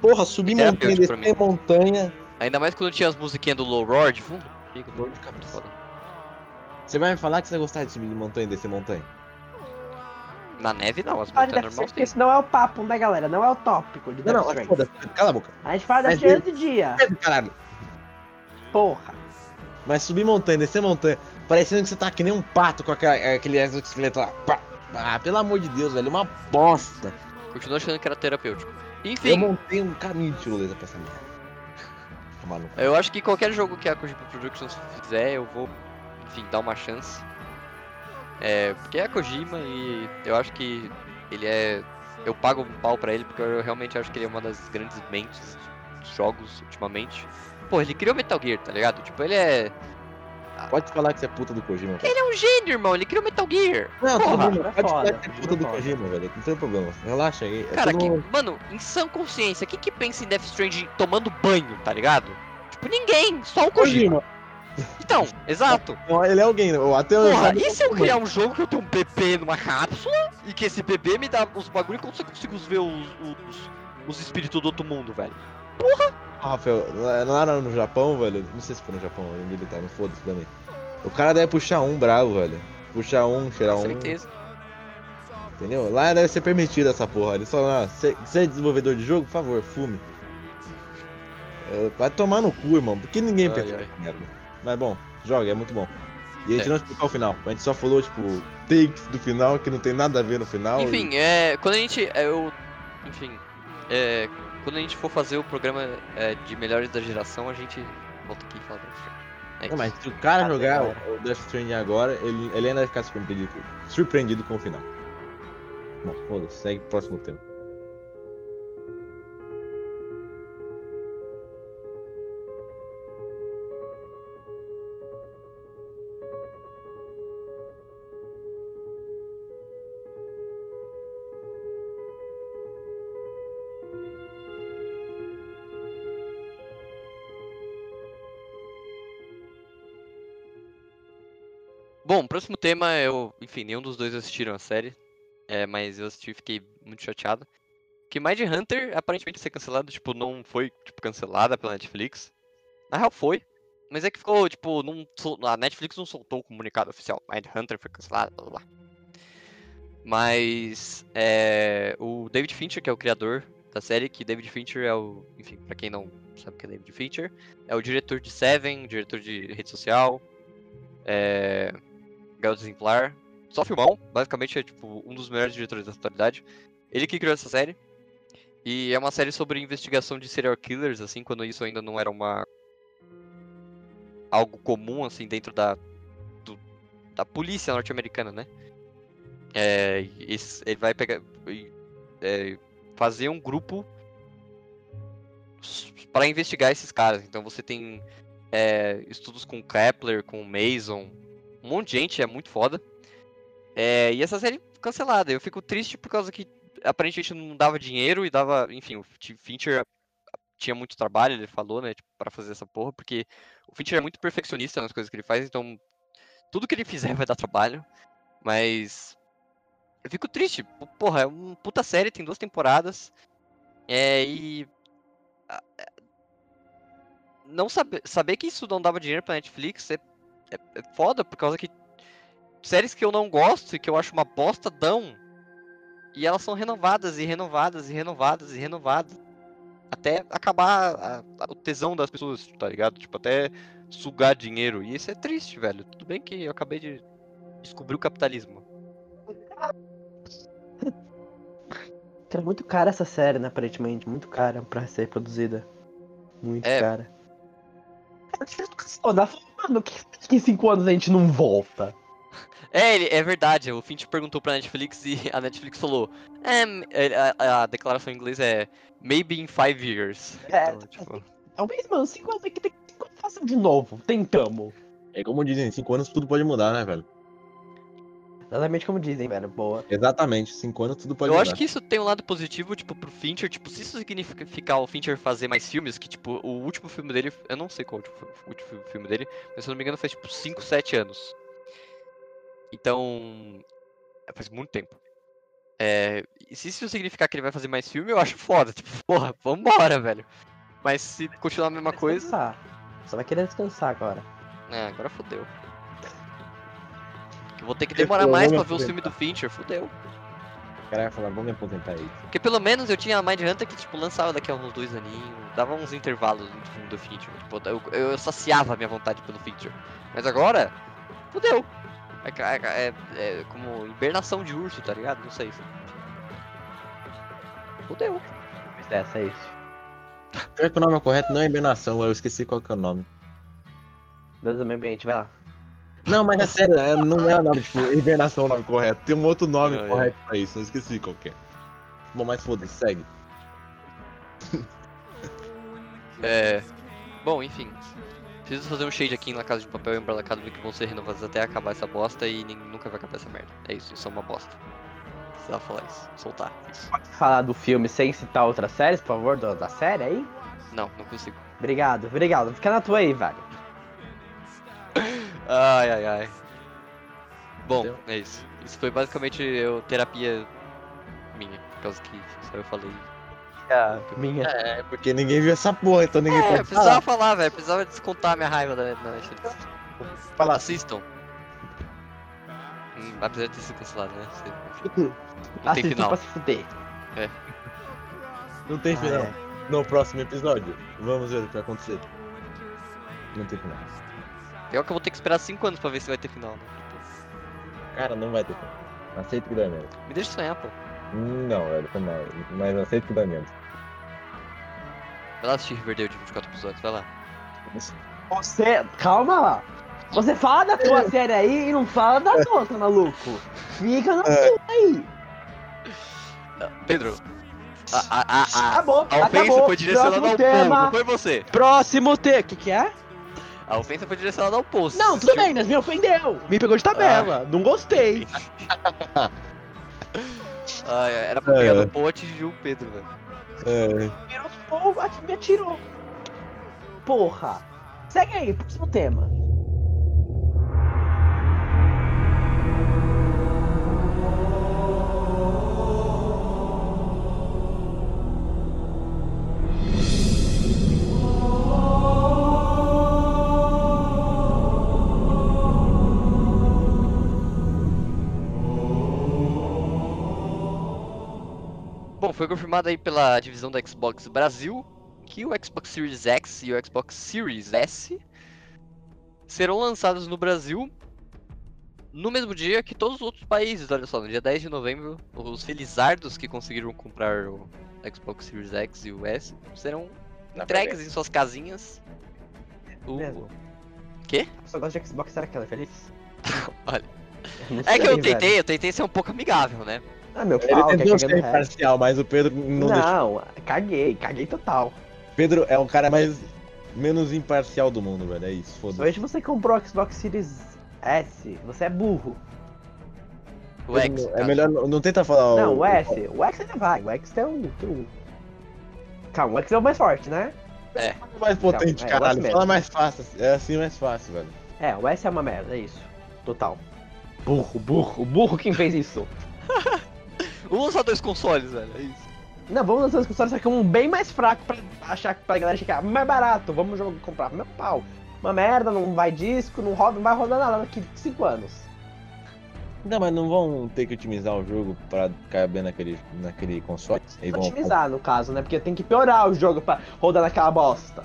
Porra, subir É montanha, descer montanha. Ainda mais quando tinha as musiquinhas do Low Roar de fundo. Fica dor de cabeça foda. Você vai me falar que você vai gostar de subir de montanha e descer montanha? Na neve não, as montanhas normais tem. esse não é o papo, né, galera? Não é o tópico de Não, Death não. Cala a boca. A gente fala da Mas chance do dia. Caralho. Porra. Mas subir montanha, descer montanha, parecendo que você tá que nem um pato com aquela, aquele exoesqueleto lá. Pá. Ah, pelo amor de Deus, velho, uma bosta. Continuo achando que era terapêutico. Eu Enfim, montei um caminho de tirolesa pra essa merda. No cu. eu acho que qualquer jogo que a Kojima Productions fizer, eu vou, enfim, dar uma chance. É, porque é a Kojima e eu acho que ele é. Eu pago um pau pra ele porque eu realmente acho que ele é uma das grandes mentes dos jogos ultimamente. Pô, ele criou Metal Gear, tá ligado? Tipo, ele é. Pode falar que você é puta do Kojima, cara. Ele é um gênio, irmão. Ele criou Metal Gear. Não, tudo Porra, bem, é pode falar que você é Kojima puta é do. Kojima, velho. Não tem problema. Relaxa aí. é Cara, que, mundo- mano, em sã consciência, quem que pensa em Death Stranding tomando banho, tá ligado? Tipo, ninguém, só o Kojima. Então, exato. Ele é alguém, né? até eu Porra, sabe- e se eu criar um jogo que eu tenho um bebê numa cápsula e que esse bebê me dá os bagulho e eu consigo ver os, os, os espíritos do outro mundo, velho? Ah, Rafael, lá lá no Japão, velho, não sei se foi no Japão, no militar, não foda-se também. O cara deve puxar um bravo, velho. Puxar um, cheirar Com um, certeza. entendeu? Lá deve ser permitido essa porra. Eles falam, ah, você é desenvolvedor de jogo, por favor, fume. É, vai tomar no cu, irmão, porque ninguém Ai, pensa ai. nessa merda. Mas bom, joga, é muito bom. E a gente É. não explicou o final, a gente só falou, tipo, takes do final que não tem nada a ver no final. Enfim, é. Quando a gente. é, Eu. Enfim. É. Quando a gente for fazer o programa é, de melhores da geração, a gente volta aqui e fala Death Stranding. É Não, mas se o cara Ah, jogar agora. o o Death Stranding agora, ele, ele ainda vai ficar surpreendido, surpreendido com o final. Bom, foda-se, segue pro próximo tema. Próximo tema, eu, enfim, nenhum dos dois assistiram a série, é, mas eu assisti e fiquei muito chateado. Que Mind Hunter aparentemente ia ser cancelado, tipo, não foi tipo, cancelada pela Netflix. Na real foi, mas é que ficou, tipo, não, a Netflix não soltou o comunicado oficial. Mind Hunter foi cancelado, blá blá. Mas é, o David Fincher, que é o criador da série, que David Fincher é o, enfim, pra quem não sabe o que é David Fincher, é o diretor de Seven, diretor de rede social, é, Garoto Exemplar. Só filmão, basicamente é tipo um dos melhores diretores da atualidade. Ele que criou essa série. E é uma série sobre investigação de serial killers, assim, quando isso ainda não era uma. algo comum, assim, dentro da. do- da polícia norte-americana, né? É, ele vai pegar. é, fazer um grupo para investigar esses caras. Então você tem é, estudos com Kepler, com Mason, um monte de gente, é muito foda. É, e essa série cancelada. Eu fico triste por causa que aparentemente não dava dinheiro e dava. Enfim, o Fincher tinha muito trabalho, ele falou, né, tipo, pra fazer essa porra, porque o Fincher é muito perfeccionista nas coisas que ele faz, então tudo que ele fizer vai dar trabalho. Mas. Eu fico triste. Porra, é uma puta série, tem duas temporadas. É, e. é, Não saber, saber que isso não dava dinheiro pra Netflix é, é, é foda, por causa que séries que eu não gosto e que eu acho uma bosta dão. E elas são renovadas e renovadas e renovadas e renovadas. Até acabar a- a- o tesão das pessoas, tá ligado? Tipo, até sugar dinheiro. E isso é triste, velho. Tudo bem que eu acabei de descobrir o capitalismo. Cara, muito cara essa série, né, aparentemente. Muito cara pra ser produzida. Muito É. cara. Ô, dá- Mano, que, que em cinco anos a gente não volta? É, ele, é verdade. O Finch perguntou pra Netflix e a Netflix falou. "Em, ele- a, a declaração em inglês é Maybe in five years. É, Então, tipo, Talvez, mano, cinco anos aqui tem que fazer de novo. Tentamos. É como dizem, em 5 anos tudo pode mudar, né, velho? Exatamente como dizem, velho. Boa. Exatamente, 5 anos tudo pode Eu mudar. acho que isso tem um lado positivo, tipo, pro Fincher, tipo, se isso significar o Fincher fazer mais filmes, que, tipo, o último filme dele, eu não sei qual o último filme dele, mas se eu não me engano faz, tipo, 5, 7 anos. Então, é, faz muito tempo. É, e se isso significar que ele vai fazer mais filme, eu acho foda, tipo, porra, vambora, velho. Mas se continuar a mesma coisa, Descansar. Só vai querer descansar agora. é, agora fodeu. Eu vou ter que demorar eu mais pra ver o filme do. Fincher, fodeu. O cara vai falar, vamos me aposentar aí. Porque pelo menos eu tinha a Mind Hunter que, tipo, lançava daqui a uns dois aninhos, dava uns intervalos no filme do Fincher. Tipo, eu, eu saciava a minha vontade pelo Fincher. Mas agora, fudeu. É, é, é- é como hibernação de urso, tá ligado? Não sei. Fudeu. Mas essa é isso. Pior que o nome correto não é hibernação, eu esqueci qual que é o nome. Deus do meio ambiente, vai lá. Não, mas é sério, é- não é o nome, tipo, hibernação é o nome correto. Tem um outro nome é. correto pra isso, eu esqueci qual que é. Bom, mas foda-se, segue. É. Bom, enfim. Preciso fazer um shade aqui na Casa de Papel e Umbrella Academy que vão ser renovados até acabar essa bosta e nem- nunca vai acabar essa merda. É isso, isso é uma bosta. Precisava falar isso, soltar isso. Pode falar do filme sem citar outras séries, por favor, da, da série aí? Não, não consigo. Obrigado, obrigado. Fica na tua aí, velho. Ai, ai, ai. Bom, Entendeu? é isso. Isso foi basicamente eu, terapia minha, por causa que só eu falei. minha. É, porque ninguém viu essa porra, então ninguém É, pode precisava falar. falar, velho. Precisava descontar minha raiva da, Netflix. Fala. Assistam. Hum, apesar de ter sido cancelado, né? Você- Não tem Assista final. pra se fuder. Não tem Ah, final. é. No próximo episódio, vamos ver o que vai acontecer. Não tem final. Pior que eu vou ter que esperar 5 anos pra ver se vai ter final, né? Cara, não vai ter final. Aceito que dá merda. Me deixa sonhar, pô. Não, velho, foi mal. Mas aceito que dá merda. Vai lá assistir Riverdale de 24 episódios, vai lá. Você. Calma lá. Você fala da tua série aí e não fala da outra, maluco. Fica na É. tua aí. Pedro. A, a, a, a, Acabou, a ofensa acabou. foi direcionada Próximo ao povo, tema. não foi você. Próximo tema. O que, que é? A ofensa foi direcionada ao povo. Não, tudo bem, mas me ofendeu. Me pegou de tabela. Não gostei. Ai, era pra É. pegar no pô atingir o Pedro, velho. É. Virou fogo, me atirou. Porra. Segue aí, próximo tema. Foi confirmado aí pela divisão da Xbox Brasil que o Xbox Series X e o Xbox Series S serão lançados no Brasil no mesmo dia que todos os outros países. Olha só, no dia 10 de novembro, os felizardos que conseguiram comprar o Xbox Series X e o S serão Na entregues em suas casinhas. O- Mesmo. Quê? Só gosto de Xbox, será que ela é feliz? Olha. É que eu tentei, eu tentei ser um pouco amigável, né? Ah, meu Ele pau, quer tentou ser imparcial, mas o Pedro não, deixou. Não, caguei, caguei total. Pedro é o cara mais menos imparcial do mundo, velho. É isso, foda-se. Hoje você comprou o Xbox Series S, você é burro. O X. É melhor não, não tenta falar Não, o S, o X ainda vai, o X tem um, um... Calma, o X é o mais forte, né? mais potente, Não, é, caralho. Fala mais fácil. É assim mais fácil, velho. É, o S é uma merda, é isso. Total. Burro, burro, burro quem fez isso. Vamos lançar dois consoles, velho. É isso. Não, vamos lançar os consoles, só que um bem mais fraco pra achar pra galera chegar mais barato. Vamos jogar, comprar meu pau. Uma merda, não vai disco, não, roda, não vai rodar nada daqui 5 anos. Não, mas não vão ter que otimizar o jogo pra caber naquele, naquele console? Eles vão- Otimizar, no caso, né? Porque tem que piorar o jogo pra rodar naquela bosta.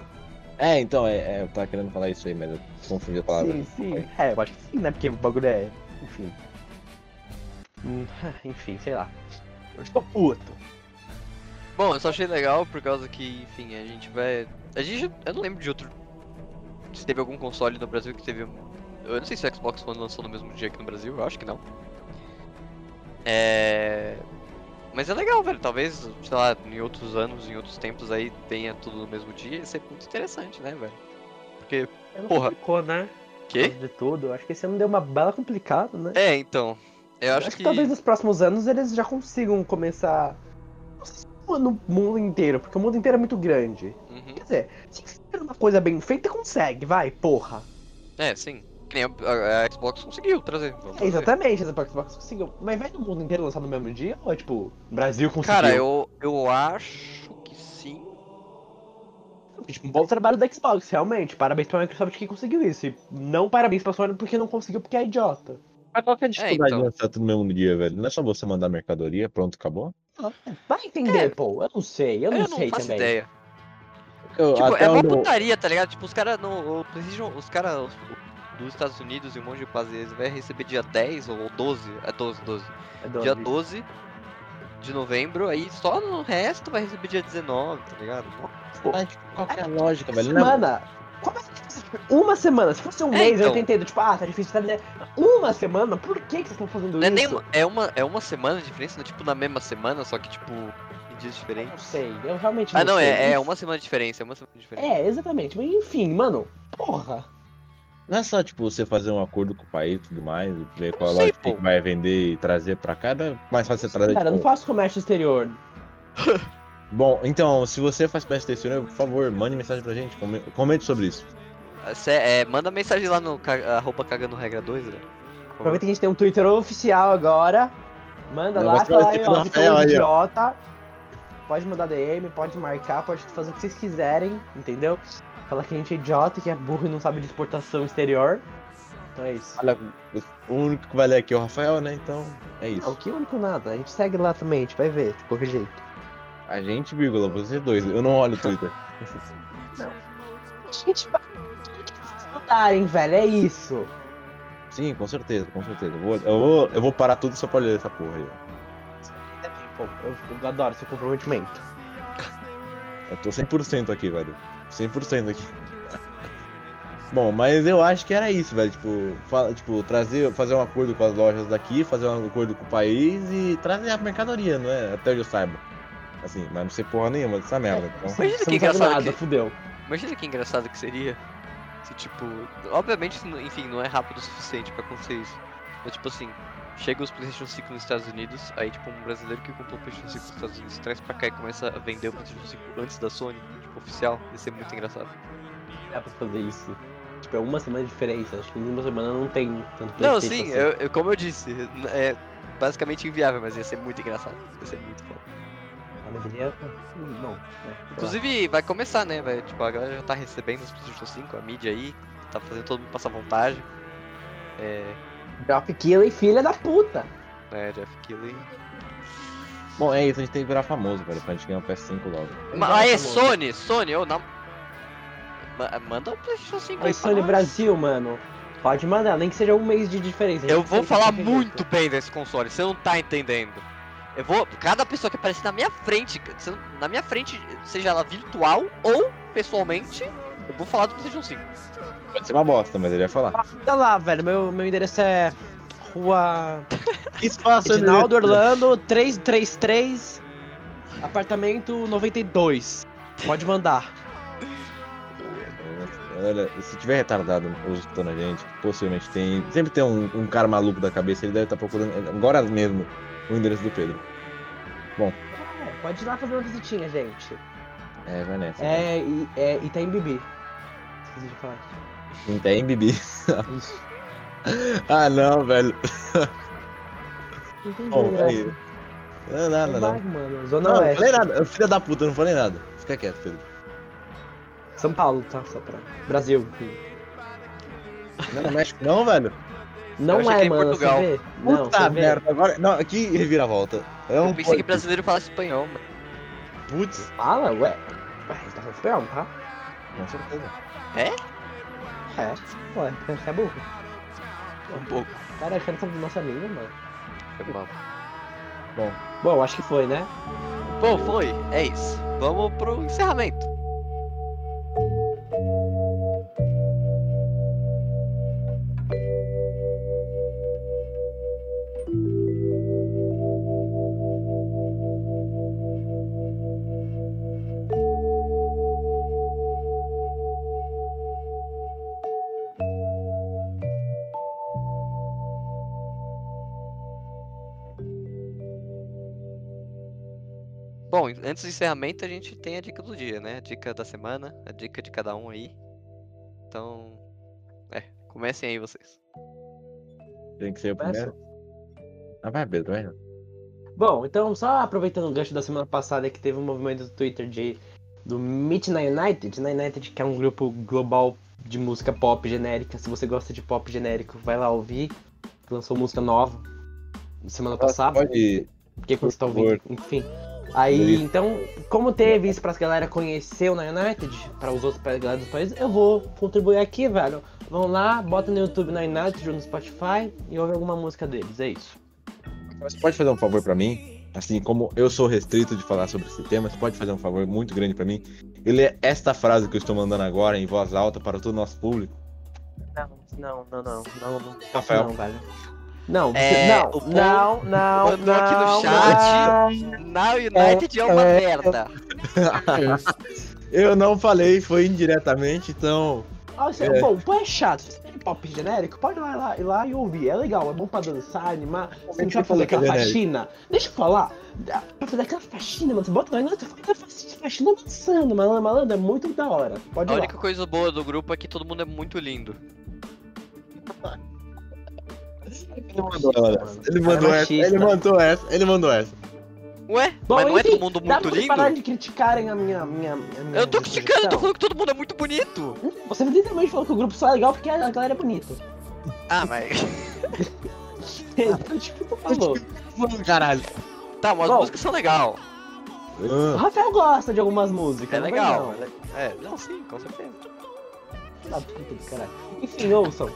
É, então, é, é, eu tava querendo falar isso aí, mas eu confundi a palavra. Sim, sim. É, eu acho que sim, né? Porque o bagulho é. Enfim. Hum, Enfim, sei lá. Eu estou puto. Bom, eu só achei legal por causa que, enfim, a gente vai. A gente. Eu não lembro de outro. Se teve algum console no Brasil que teve. um- Eu não sei se o Xbox One lançou no mesmo dia aqui no Brasil, eu acho que não. É. Mas é legal, velho. Talvez, sei lá, em outros anos, em outros tempos aí, tenha tudo no mesmo dia. Ia ser muito interessante, né, velho? Porque. Não Porra. complicou, né? Causa De tudo. Eu Acho que esse ano deu uma bela complicada, né? É, então. Eu acho, Acho que talvez nos próximos anos eles já consigam começar. Não sei se no mundo inteiro, porque o mundo inteiro é muito grande. Uhum. Quer dizer, se for uma coisa bem feita, consegue, vai, porra. É, sim. Que nem a, a- a Xbox conseguiu trazer. ver. exatamente, essa Xbox conseguiu. Mas vai no mundo inteiro lançar no mesmo dia? Ou é tipo, Brasil conseguiu? Cara, eu, eu acho que sim. Tipo, um bom trabalho da Xbox, realmente. Parabéns pra Microsoft que conseguiu isso. E não parabéns pra Sony porque não conseguiu porque é idiota. Mas qual que é a dificuldade então. de lançar tudo no mesmo dia, velho? Não é só você mandar mercadoria, pronto, acabou? Vai entender, É. pô. Eu não sei, eu não Eu sei não faço também. ideia. Eu, Tipo, é uma onde putaria, tá ligado? Tipo, os caras no. O PlayStation, os caras dos Estados Unidos e um monte de países vai receber dia 10 ou 12. É 12, 12. É Dia doido. 12 de novembro, aí só no resto vai receber dia 19, tá ligado? Mas, tipo, Qual que é a lógica, velho? Não é- Semana. Como é que- Uma semana. Se fosse um É, mês, eu então. entendo. Tipo, ah, tá difícil, tá né? Uma semana? Por que, que vocês estão fazendo Não é, nem isso? uma, é, uma, é uma semana de diferença, não é tipo na mesma semana, só que tipo em dias Não diferentes. sei, eu realmente não Ah, não, sei. é, é uma semana de diferença, é uma semana de diferença. É, exatamente. Mas enfim, mano, porra. Não é só, tipo, você fazer um acordo com o país e tudo mais, ver qual a Não sei, loja pô. que vai vender e trazer pra cá, é mais fácil você trazer, Cara, eu não tipo... faço comércio exterior. Bom, então, se você faz comércio exterior, por favor, mande mensagem pra gente, come- comente sobre isso. Cê- é, manda mensagem lá no arroba cagando regra 2, né? Aproveita que a gente tem um Twitter oficial agora. Manda Não, lá, fala aí, ó, aí, ó. idiota. Pode mandar DM, pode marcar, pode fazer o que vocês quiserem, entendeu? Falar que a gente é idiota, que é burro e não sabe de exportação exterior. Então é isso. Olha, o único que vai ler aqui é o Rafael, né? Então, é Não, isso. que único nada. A gente segue lá também, a gente vai ver, de qualquer jeito. A gente, vírgula, vocês dois. Eu não olho o Twitter. A gente mandarem, velho, é isso. Sim, com certeza, com certeza. Eu vou, eu vou, eu vou parar tudo só pra ler essa porra aí. ó. Pô, eu, eu adoro seu comprometimento. Eu tô 100% aqui, velho. 100% aqui. Bom, mas eu acho que era isso, velho. Tipo, fala, tipo, trazer, fazer um acordo com as lojas daqui, fazer um acordo com o país e trazer a mercadoria, não é? Até onde eu saiba. Assim, mas não sei porra nenhuma dessa merda. Então, Imagina que engraçado nada, que- fudeu. Imagina que engraçado que seria se, tipo, obviamente, enfim, não é rápido o suficiente pra acontecer isso. Mas, tipo assim, chega os PlayStation 5 nos Estados Unidos, aí, tipo, um brasileiro que comprou o PlayStation 5 nos Estados Unidos traz pra cá e começa a vender o PlayStation 5 antes da Sony, tipo, oficial. Ia ser muito engraçado. Dá pra fazer isso. Tipo, é uma semana de diferença. Acho que em uma semana não tem tanto Não, sim, assim. eu, eu- como eu disse, é basicamente inviável, mas ia ser muito engraçado. Ia ser muito foda. Não. né. Inclusive, vai começar, né? Vai, tipo, a galera já tá recebendo os PlayStation 5, a mídia aí, tá fazendo todo mundo passar vontade. É. Geoff Keighley, filha da puta. né, Jeff Keighley. bom, é isso, a gente tem que virar famoso, velho, pra gente ganhar um PS5 logo. Ma- Já Aê, falou. Sony, Sony, ô, não. Ma- Manda o PlayStation 5 aí Mas Sony nós. Brasil, mano. Pode mandar, nem que seja um mês de diferença. Eu vou falar muito bem desse console, você não tá entendendo. Eu vou. Cada pessoa que aparecer na minha frente, na minha frente, seja ela virtual ou pessoalmente, eu vou falar do PlayStation 5. Pode ser uma bosta, mas ele vai falar. Tá lá, velho. Meu, meu endereço é. Rua. Espaço, Edinaldo Orlando 333. Apartamento 92. Pode mandar. Olha, se tiver retardado hoje escutando a gente, possivelmente tem. Sempre tem um, um cara maluco da cabeça, ele deve estar procurando agora mesmo o endereço do Pedro. É, pode ir lá fazer uma visitinha, gente. É, vai nessa. É, e- é Itaim Bibi. Esqueci de falar. Não tem Bibi. Ah, não, velho. Não tem Bom, aí. né? Não, nada, Não não. vai, mano. Zona Não, não Oeste. falei nada. Filha da puta, não falei nada. Fica quieto, Pedro. São Paulo, tá? Só pra. Brasil. Não, não México, não, velho. Não que é, é em mano. Portugal. Você vê? Não, Puta você vê? merda. Agora. Não, aqui reviravolta. É um Eu pensei que porco. brasileiro falasse espanhol, mano. Putz, Fala, ué. Ué, você tá falando espanhol, tá? com certeza. É. Ué, você é burro. Um pouco. Cara, achando que é nossa língua, mano. Foi mal. Bom, acho que foi, né? Bom, foi. É isso. Vamos pro encerramento. Antes do encerramento a gente tem a dica do dia, né? A dica da semana, a dica de cada um aí. Então, é, comecem aí vocês. Tem que ser o primeiro. Ah, vai, Pedro, vai. Bom, então só aproveitando o gancho da semana passada que teve um movimento do Twitter de do Meet na United, na United que é um grupo global de música pop genérica. Se você gosta de pop genérico, vai lá ouvir. Lançou música nova semana passada. Pode. Porque quando você tá ouvindo, enfim. Aí, então, como teve isso pra galera conhecer o na United, para os outros pra galera dos países, eu vou contribuir aqui, velho. Vão lá, bota no YouTube na United ou no Spotify e ouve alguma música deles, é isso. Você pode fazer um favor pra mim? Assim, como eu sou restrito de falar sobre esse tema, você pode fazer um favor muito grande pra mim? E ler esta frase que eu estou mandando agora em voz alta para todo o nosso público. Não, não, não, não, não, não. Rafael. Não, velho. Não, É, não, o não, não, mandou aqui no não, chat. Now United é, uma é, merda. Eu não falei, foi indiretamente, então. Ah, você, É. Bom, pô, é chato. Você tem pop genérico, pode ir lá, lá, ir lá e ouvir. É legal, é bom pra dançar, animar. Você não falou fazer é aquela genérico? faxina. Deixa eu falar. Pra fazer aquela faxina, mano. Você bota lá e você faz aquela fa- faxina dançando, malandro, malandro. É muito da hora. Pode A única coisa boa do grupo é que todo mundo é muito lindo. Ele mandou essa. Ele mandou essa. machista. Ele mandou essa. Ele mandou essa. Ué, Bom, mas não é enfim, todo mundo muito lindo? parar de criticarem a minha. minha, minha Eu tô criticando, eu tô falando que todo mundo é muito bonito. Você literalmente falou que o grupo só é legal porque a galera é bonita. Ah, mas. Então, tipo, tu falou. Caralho. Tá, mas as Bom. músicas são legal. O Rafael gosta de algumas músicas. É legal. não. é É, não, sim, com certeza. Ah, caralho. Enfim, ouçam.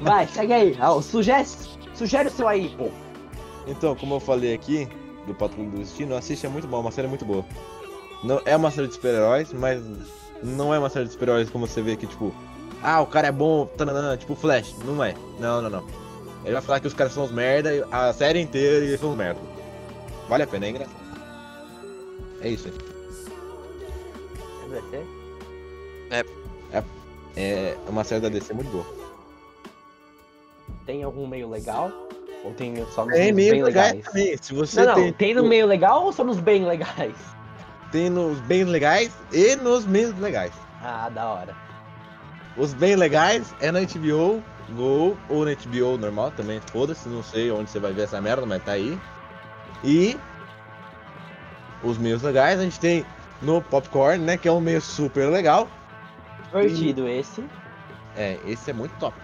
Vai, segue aí. Ah, sugere, sugere o seu aí, pô. Então, como eu falei aqui, do Patrulho do Destino, assiste, é muito bom, uma série muito boa. Não, é uma série de super-heróis, mas não é uma série de super-heróis como você vê aqui, tipo, ah, o cara é bom, tananã, tipo Flash. Não é. Não, não, não. Ele vai falar que os caras são os merda e- a série inteira e eles são os merda. Vale a pena, é engraçado. É isso aí. É uma série da DC muito boa. Tem algum meio legal? Ou tem só nos É bem meio legais legais? também. Se você Não, não, tem, tem, no meio legal ou só nos bem legais? tem nos bem legais e nos menos legais. Ah, da hora. Os bem legais é na HBO Go ou na HBO normal também, foda-se, não sei onde você vai ver essa merda, mas tá aí. E os meios legais a gente tem no Popcorn, né, que é um meio super legal. Divertido esse. É, esse é muito top.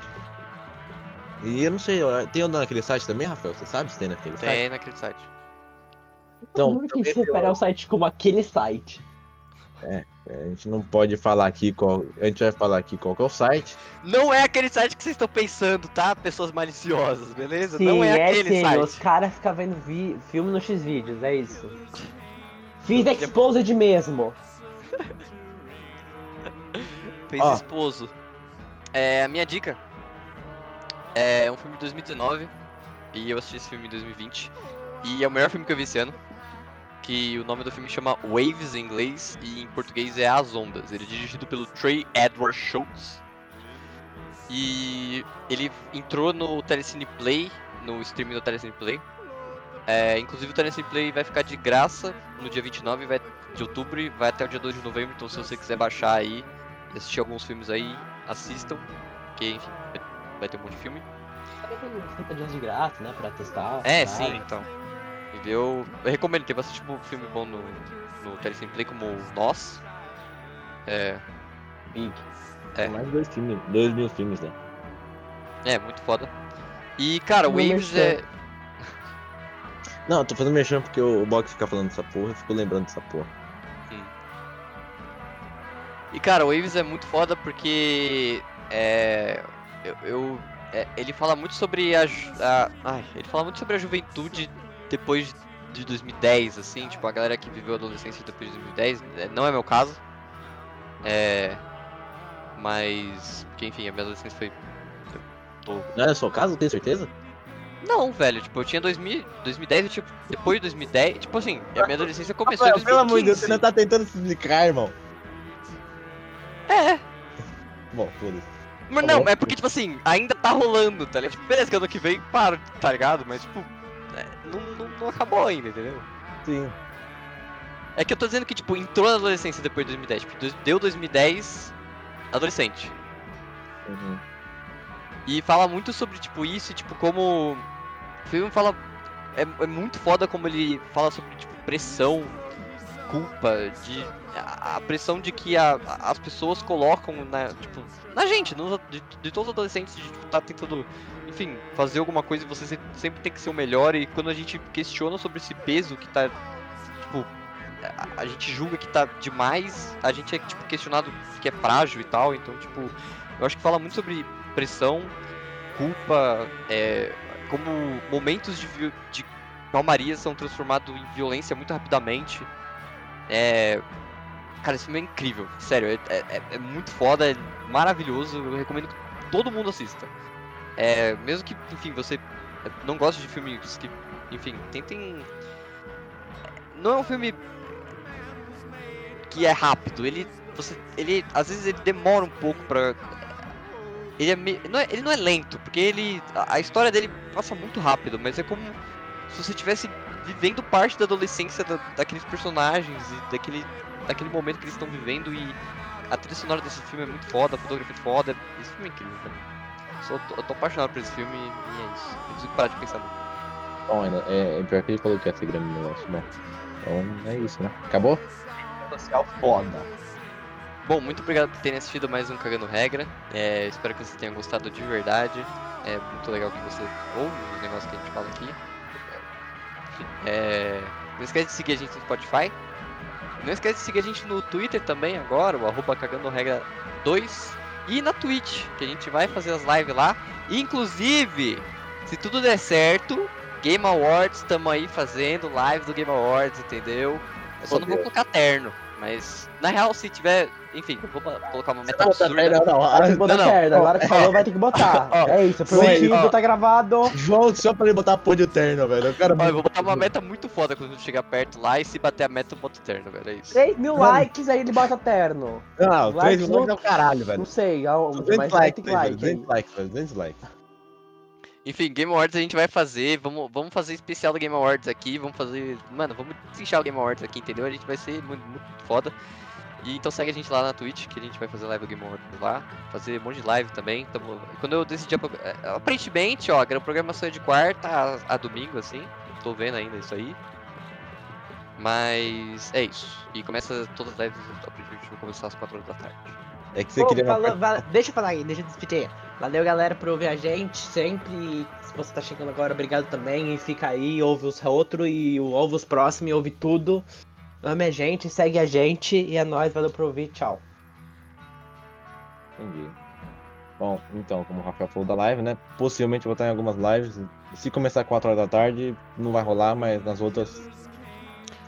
E eu não sei, tem naquele site também, Rafael? Você sabe se tem naquele site? Tem naquele site. Então, Como que tem separar um- o site como aquele site? É, A gente não pode falar aqui qual. A gente vai falar aqui qual que é o site. Não é aquele site que vocês estão pensando, tá? Pessoas maliciosas, beleza? Sim, não é, é aquele sim, site. os caras ficam vendo vi- filme no X-Vídeos, é isso. Fiz Exposed mesmo. Fez Ó. esposo. É, a minha dica é um filme de 2019 e eu assisti esse filme em 2020 e é o melhor filme que eu vi esse ano. Que o nome do filme chama Waves em inglês e em português é As Ondas. Ele é dirigido pelo Trey Edward Schultz. E ele entrou no Telecine Play, no streaming do Telecine Play. É, inclusive o Telecine Play vai ficar de graça no dia 29 vai, de outubro e vai até o dia 2 de novembro. Então se você quiser baixar aí e assistir alguns filmes aí, assistam. Porque enfim, vai- vai ter um monte de filme. 30 dias de graça, né? Pra testar. É, sim, então. Eu, eu recomendo, tem bastante tipo, filme bom no, no Telecine Play, como Nós. É, Big. É. Tem mais dois filmes, dois mil filmes, né? é, muito foda. E, cara, Não Waves mexeu. é. Não, eu tô fazendo mexendo porque o, o Box fica falando dessa porra, eu fico lembrando dessa porra. E, cara, Waves é muito foda porque. É. Eu. eu- é, ele fala muito sobre a, a. Ai, ele fala muito sobre a juventude depois de 2010, assim, tipo, a galera que viveu a adolescência depois de 2010. é, Não é meu caso. É. Mas. Porque, enfim, a minha adolescência foi. tô Não é o seu caso, tem certeza? Não, velho, tipo, eu tinha 2000, 2010, eu, tipo, depois de 1010, tipo assim, a minha adolescência começou em Rafael, 2015. pelo amor de Deus, você ainda tá tentando se explicar, irmão. É, Bom, foda-se. Mas Tá não, é porque, tipo assim, ainda tá rolando, tá ligado? Tipo, beleza que ano que vem para, tá ligado? Mas, tipo, é, não, não, não acabou ainda, entendeu? Sim. É que eu tô dizendo que, tipo, entrou na adolescência depois de 2010. Tipo, deu 2010, adolescente. Uhum. E fala muito sobre, tipo, isso e, tipo, como... O filme fala... É, é muito foda como ele fala sobre, tipo, pressão, culpa, de... A, pressão de que a- as pessoas colocam na, tipo, na gente, nos, de, de todos os adolescentes, de, tipo, tá tentando, enfim, fazer alguma coisa e você se- sempre tem que ser o melhor. E quando a gente questiona sobre esse peso que tá, tipo... A, a gente julga que tá demais, a gente é, tipo, questionado que é frágil e tal. Então, tipo, eu acho que fala muito sobre pressão, culpa, é, como momentos de, de calmaria são transformados em violência muito rapidamente. É, cara, esse filme é incrível, sério, é, é- é muito foda, é maravilhoso, eu recomendo que todo mundo assista. É, mesmo que, enfim, você não goste de filmes que, enfim, tentem... Não é um filme que é rápido, ele, você, ele, às vezes ele demora um pouco pra ele é, me- não é- ele não é lento, porque ele a, história dele passa muito rápido, mas é como se você estivesse vivendo parte da adolescência da- daqueles personagens e daquele, daquele momento que eles estão vivendo e a trilha sonora desse filme é muito foda, a fotografia é foda, esse filme é incrível, cara. Tô- eu tô apaixonado por esse filme e é isso. Eu preciso parar de pensar nisso. Bom, ainda- é, é pior que ele falou que ia ser grande negócio. Bom, então é isso, né? Acabou? Social foda. Bom, muito obrigado por terem assistido mais um Cagando Regra. É, espero que vocês tenham gostado de verdade. É muito legal que você ouve os negócios que a gente fala aqui. É, não esquece de seguir a gente no Spotify. Não esquece de seguir a gente no Twitter também agora, o arroba Cagando Regra 2. E na Twitch, que a gente vai fazer as lives lá. Inclusive, se tudo der certo, Game Awards, estamos aí fazendo live do Game Awards, entendeu? Eu só não vou colocar terno, mas na real, se tiver. Enfim, eu vou colocar uma meta absurda. Vai ter que botar Não, não. terno. Agora que falou, vai ter que botar. É isso, prometido, ó. tá gravado. João, só pra ele botar pôr de terno, velho. Eu quero Ó, eu vou botar uma meta muito foda quando chegar perto lá e se bater a meta eu boto terno, velho. É isso. 3 mil likes, aí ele bota terno. Não, Likes 3 no- likes é o caralho, velho. Não sei, aonde, 200 mas ter velho. like. 200 likes, velho. 200 likes. Enfim, Game Awards a gente vai fazer. Vamos, vamos fazer especial do Game Awards aqui. Vamos fazer. Mano, vamos desinchar o Game Awards aqui, entendeu? A gente vai ser muito, muito foda. E então segue a gente lá na Twitch, que a gente vai fazer live do Game Awards lá. Fazer um monte de live também. Tamo- quando eu decidi. é, Aparentemente, ó, a programação é de quarta a, a domingo, assim. Tô vendo ainda isso aí. Mas é isso. E começa todas as lives. A gente vai começar às 4 horas da tarde. É que você Pô, queria falou- deixa eu falar aí, deixa eu despedir. Valeu, galera, por ouvir a gente sempre. Se você tá chegando agora, obrigado também. E fica aí, ouve os outros e ouve os próximos e ouve tudo. Ame a gente, segue a gente e é nóis, valeu por ouvir, tchau. Entendi. Bom, então, como o Rafael falou da live, né? Possivelmente vou estar em algumas lives. Se começar 4 horas da tarde, não vai rolar, mas nas outras.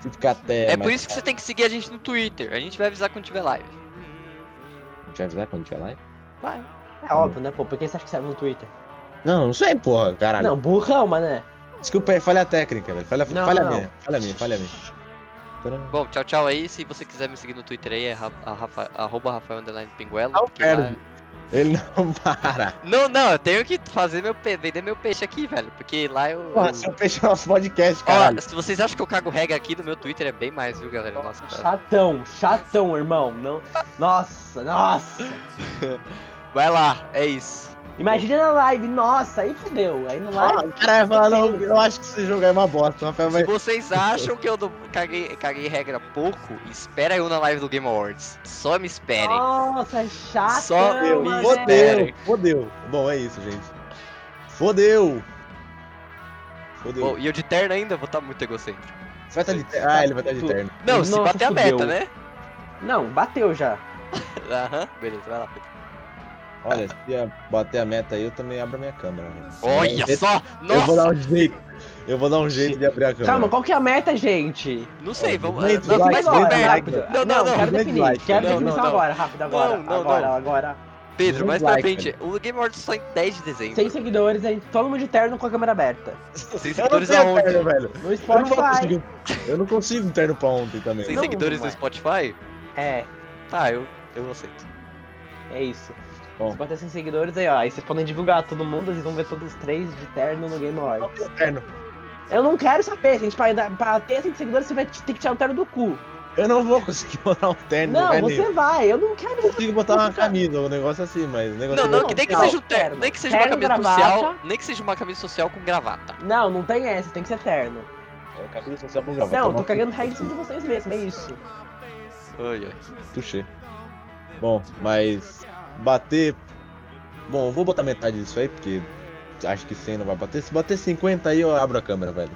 Se ficar até. É mais por isso que você tem que seguir a gente no Twitter. A gente vai avisar quando tiver live. A gente vai avisar quando tiver live? Vai. É óbvio, né, pô? Por que você acha que serve no Twitter? Não, não sei, porra, caralho. Não, burrão, mané. Desculpa aí, falha técnica, velho. Falha, Não, falha não. minha, falha minha, falha minha. Bom, tchau, tchau aí. Se você quiser me seguir no Twitter aí, é Rafa, arroba Rafael Underline Pinguelo. Não perde. Ele não para. Não, não, eu tenho que fazer meu pe... vender meu peixe aqui, velho. Porque lá eu. Porra, eu- seu peixe é nosso podcast, Ó, caralho. se vocês acham que eu cago regra aqui no meu Twitter, é bem mais, viu, galera? Nossa. Chatão, chatão, irmão. Não... Nossa, nossa. Vai lá, é isso. Imagina na live, nossa, aí fudeu. Aí no Ah, live. o cara não, eu acho que esse jogo é uma bosta. Rafael vai. Se vocês acham que eu caguei, caguei regra pouco, espera eu na live do Game Awards. Só me esperem. Nossa, é chato. Só eu me Fodeu, esperem. fodeu. Bom, é isso, gente. Fodeu. Fodeu. Bom, e eu de terno ainda vou estar muito egocêntrico. Você vai estar de terno. Ah, ele vai estar de terno. Não, se Nossa, bater a fudeu. meta, né? Não, bateu já. Aham, beleza, vai lá. Pedro. Olha, se ia bater a meta aí, eu também abro a minha câmera. né? Olha Eu- só! Eu vou dar Nossa! um jeito. Eu vou dar um jeito de abrir a câmera. Calma, qual que é a meta, gente? Não sei, vamos. 200 Não, agora, likes. rápido. Não, não, não. quero 200 definir. Quero Não, definição não, não. agora, rápido, agora. Não, não, agora, não. agora. Pedro, mais 200 pra frente. O Game Awards só em 10 de dezembro. 100 seguidores, aí todo mundo de terno com a câmera aberta. Sem não seguidores aonde? terno, velho. No Eu não, Spotify. eu não consigo um terno pra ontem também. Sem Não, seguidores não no vai. Spotify? É, Tá, eu, eu aceito. é isso. Bom. Se bater 100 seguidores aí, ó. Aí vocês podem divulgar todo mundo, vocês vão ver todos os três de terno no Game Awards. terno. Eu não quero saber, gente. Pra, pra ter 100 seguidores, você vai ter que tirar o terno do cu. Eu não vou conseguir botar um terno. Não, você nem- vai. Eu não quero. Eu consigo botar uma camisa, um negócio assim, mas o negócio Não, não, não, que nem que seja um terno, nem que seja uma Terno, camisa gravata. social, nem que seja uma camisa social com gravata. Não, não tem essa, tem que ser terno. É camisa social com gravata, Não, eu uma- tô cagando regra em cima de vocês mesmo, é isso. Ai, ai. Touché. Bom, mas bater. Bom, vou botar metade disso aí, porque acho que 100 não vai bater. Se bater 50 aí, eu abro a câmera, velho.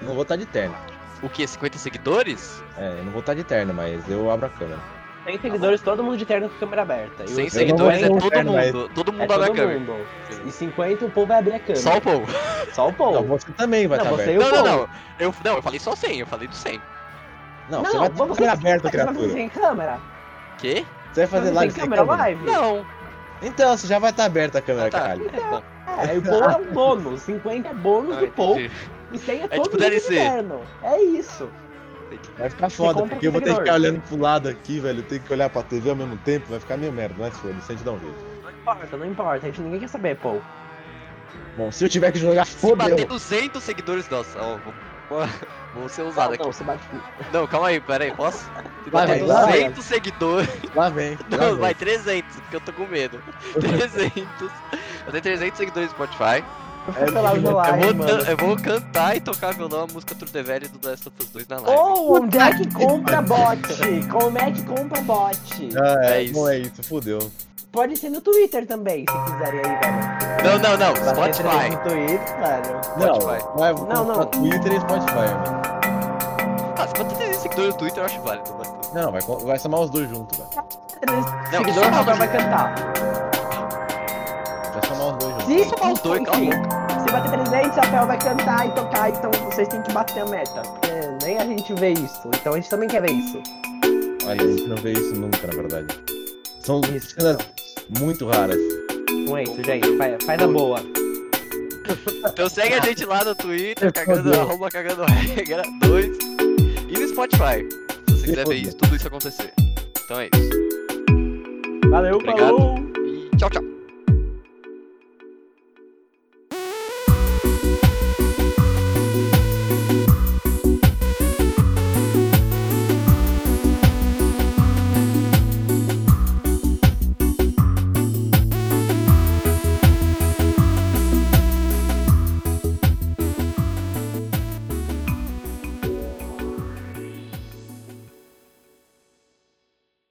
Não vou estar de terno. O que? 50 seguidores? É, eu não vou estar de terno, mas eu abro a câmera. Tem seguidores, todo mundo de terno com câmera aberta. E 100 os seguidores é 50 todo terno, mas- mundo. Todo é mundo abre a todo câmera. E 50 o povo vai abrir a câmera. Só o povo. Só o povo. Não, você também vai Não, estar você aberto. Não, não, não. Eu, não, eu falei só 100, eu falei do 100. Não, você vai ter vamos câmera aberta, Você vai criatura. fazer sem câmera? Quê? Você vai fazer live sem câmera câmera? live? Não. Então, você já vai estar aberta a câmera, Ah, tá. caralho. É, bom. É, e o povo é um bônus. 50 é bônus Ah, do povo. entendi. E 100 é É todo tipo terno. É isso. Vai ficar foda, porque eu vou ter que ficar olhando pro lado aqui, velho. Eu tenho que olhar pra TV ao mesmo tempo, vai ficar meio merda, foda, se a gente dá um jeito. Não importa, não importa. A gente ninguém quer saber, pô. Bom, se eu tiver que jogar, Se fodeu. bater 200 seguidores, nossa, ó, vou, vou ser Não, usado aqui. não, você bate. Não, calma aí, pera aí, posso? Vai, vai, vai. 200 seguidores. Lá vem. lá Não, vem. vai 300, porque eu tô com medo. 300. Eu tenho 300 seguidores no Spotify. Eu vou cancelar o Eu vou, eu vou cantar e tocar violão a música True the Velho do Last of Us 2 na live. Ou onde é que compra bot? Como é que compra bot? Ah, é, É isso. bom, é isso, fudeu. Pode ser no Twitter também, se quiserem aí, velho. Não, não, não, Bater Spotify. no Twitter, velho. Não, Spotify. Não, não. Twitter e Spotify, mano. Ah, se bater 300 seguidores no Twitter eu acho válido. Mas... Não, vai, vai somar os dois juntos, velho. Seguidor, só o vai cantar. Vai somar os dois juntos. Se, somar os dois, a enfim, se bater 300, o Rafael vai cantar e tocar, então vocês têm que bater a meta. Porque nem a gente vê isso, então a gente também quer ver isso. Olha, a gente não vê isso nunca, na verdade. São Isso. cenas muito raras. Então é isso, gente. Faz, faz a boa. Então segue a gente lá no Twitter, cagando, Fodeu. arroba cagando regra 2 e no Spotify. Se você quiser ver isso, tudo isso acontecer. Então é isso. Valeu, Obrigado. falou! E tchau, tchau.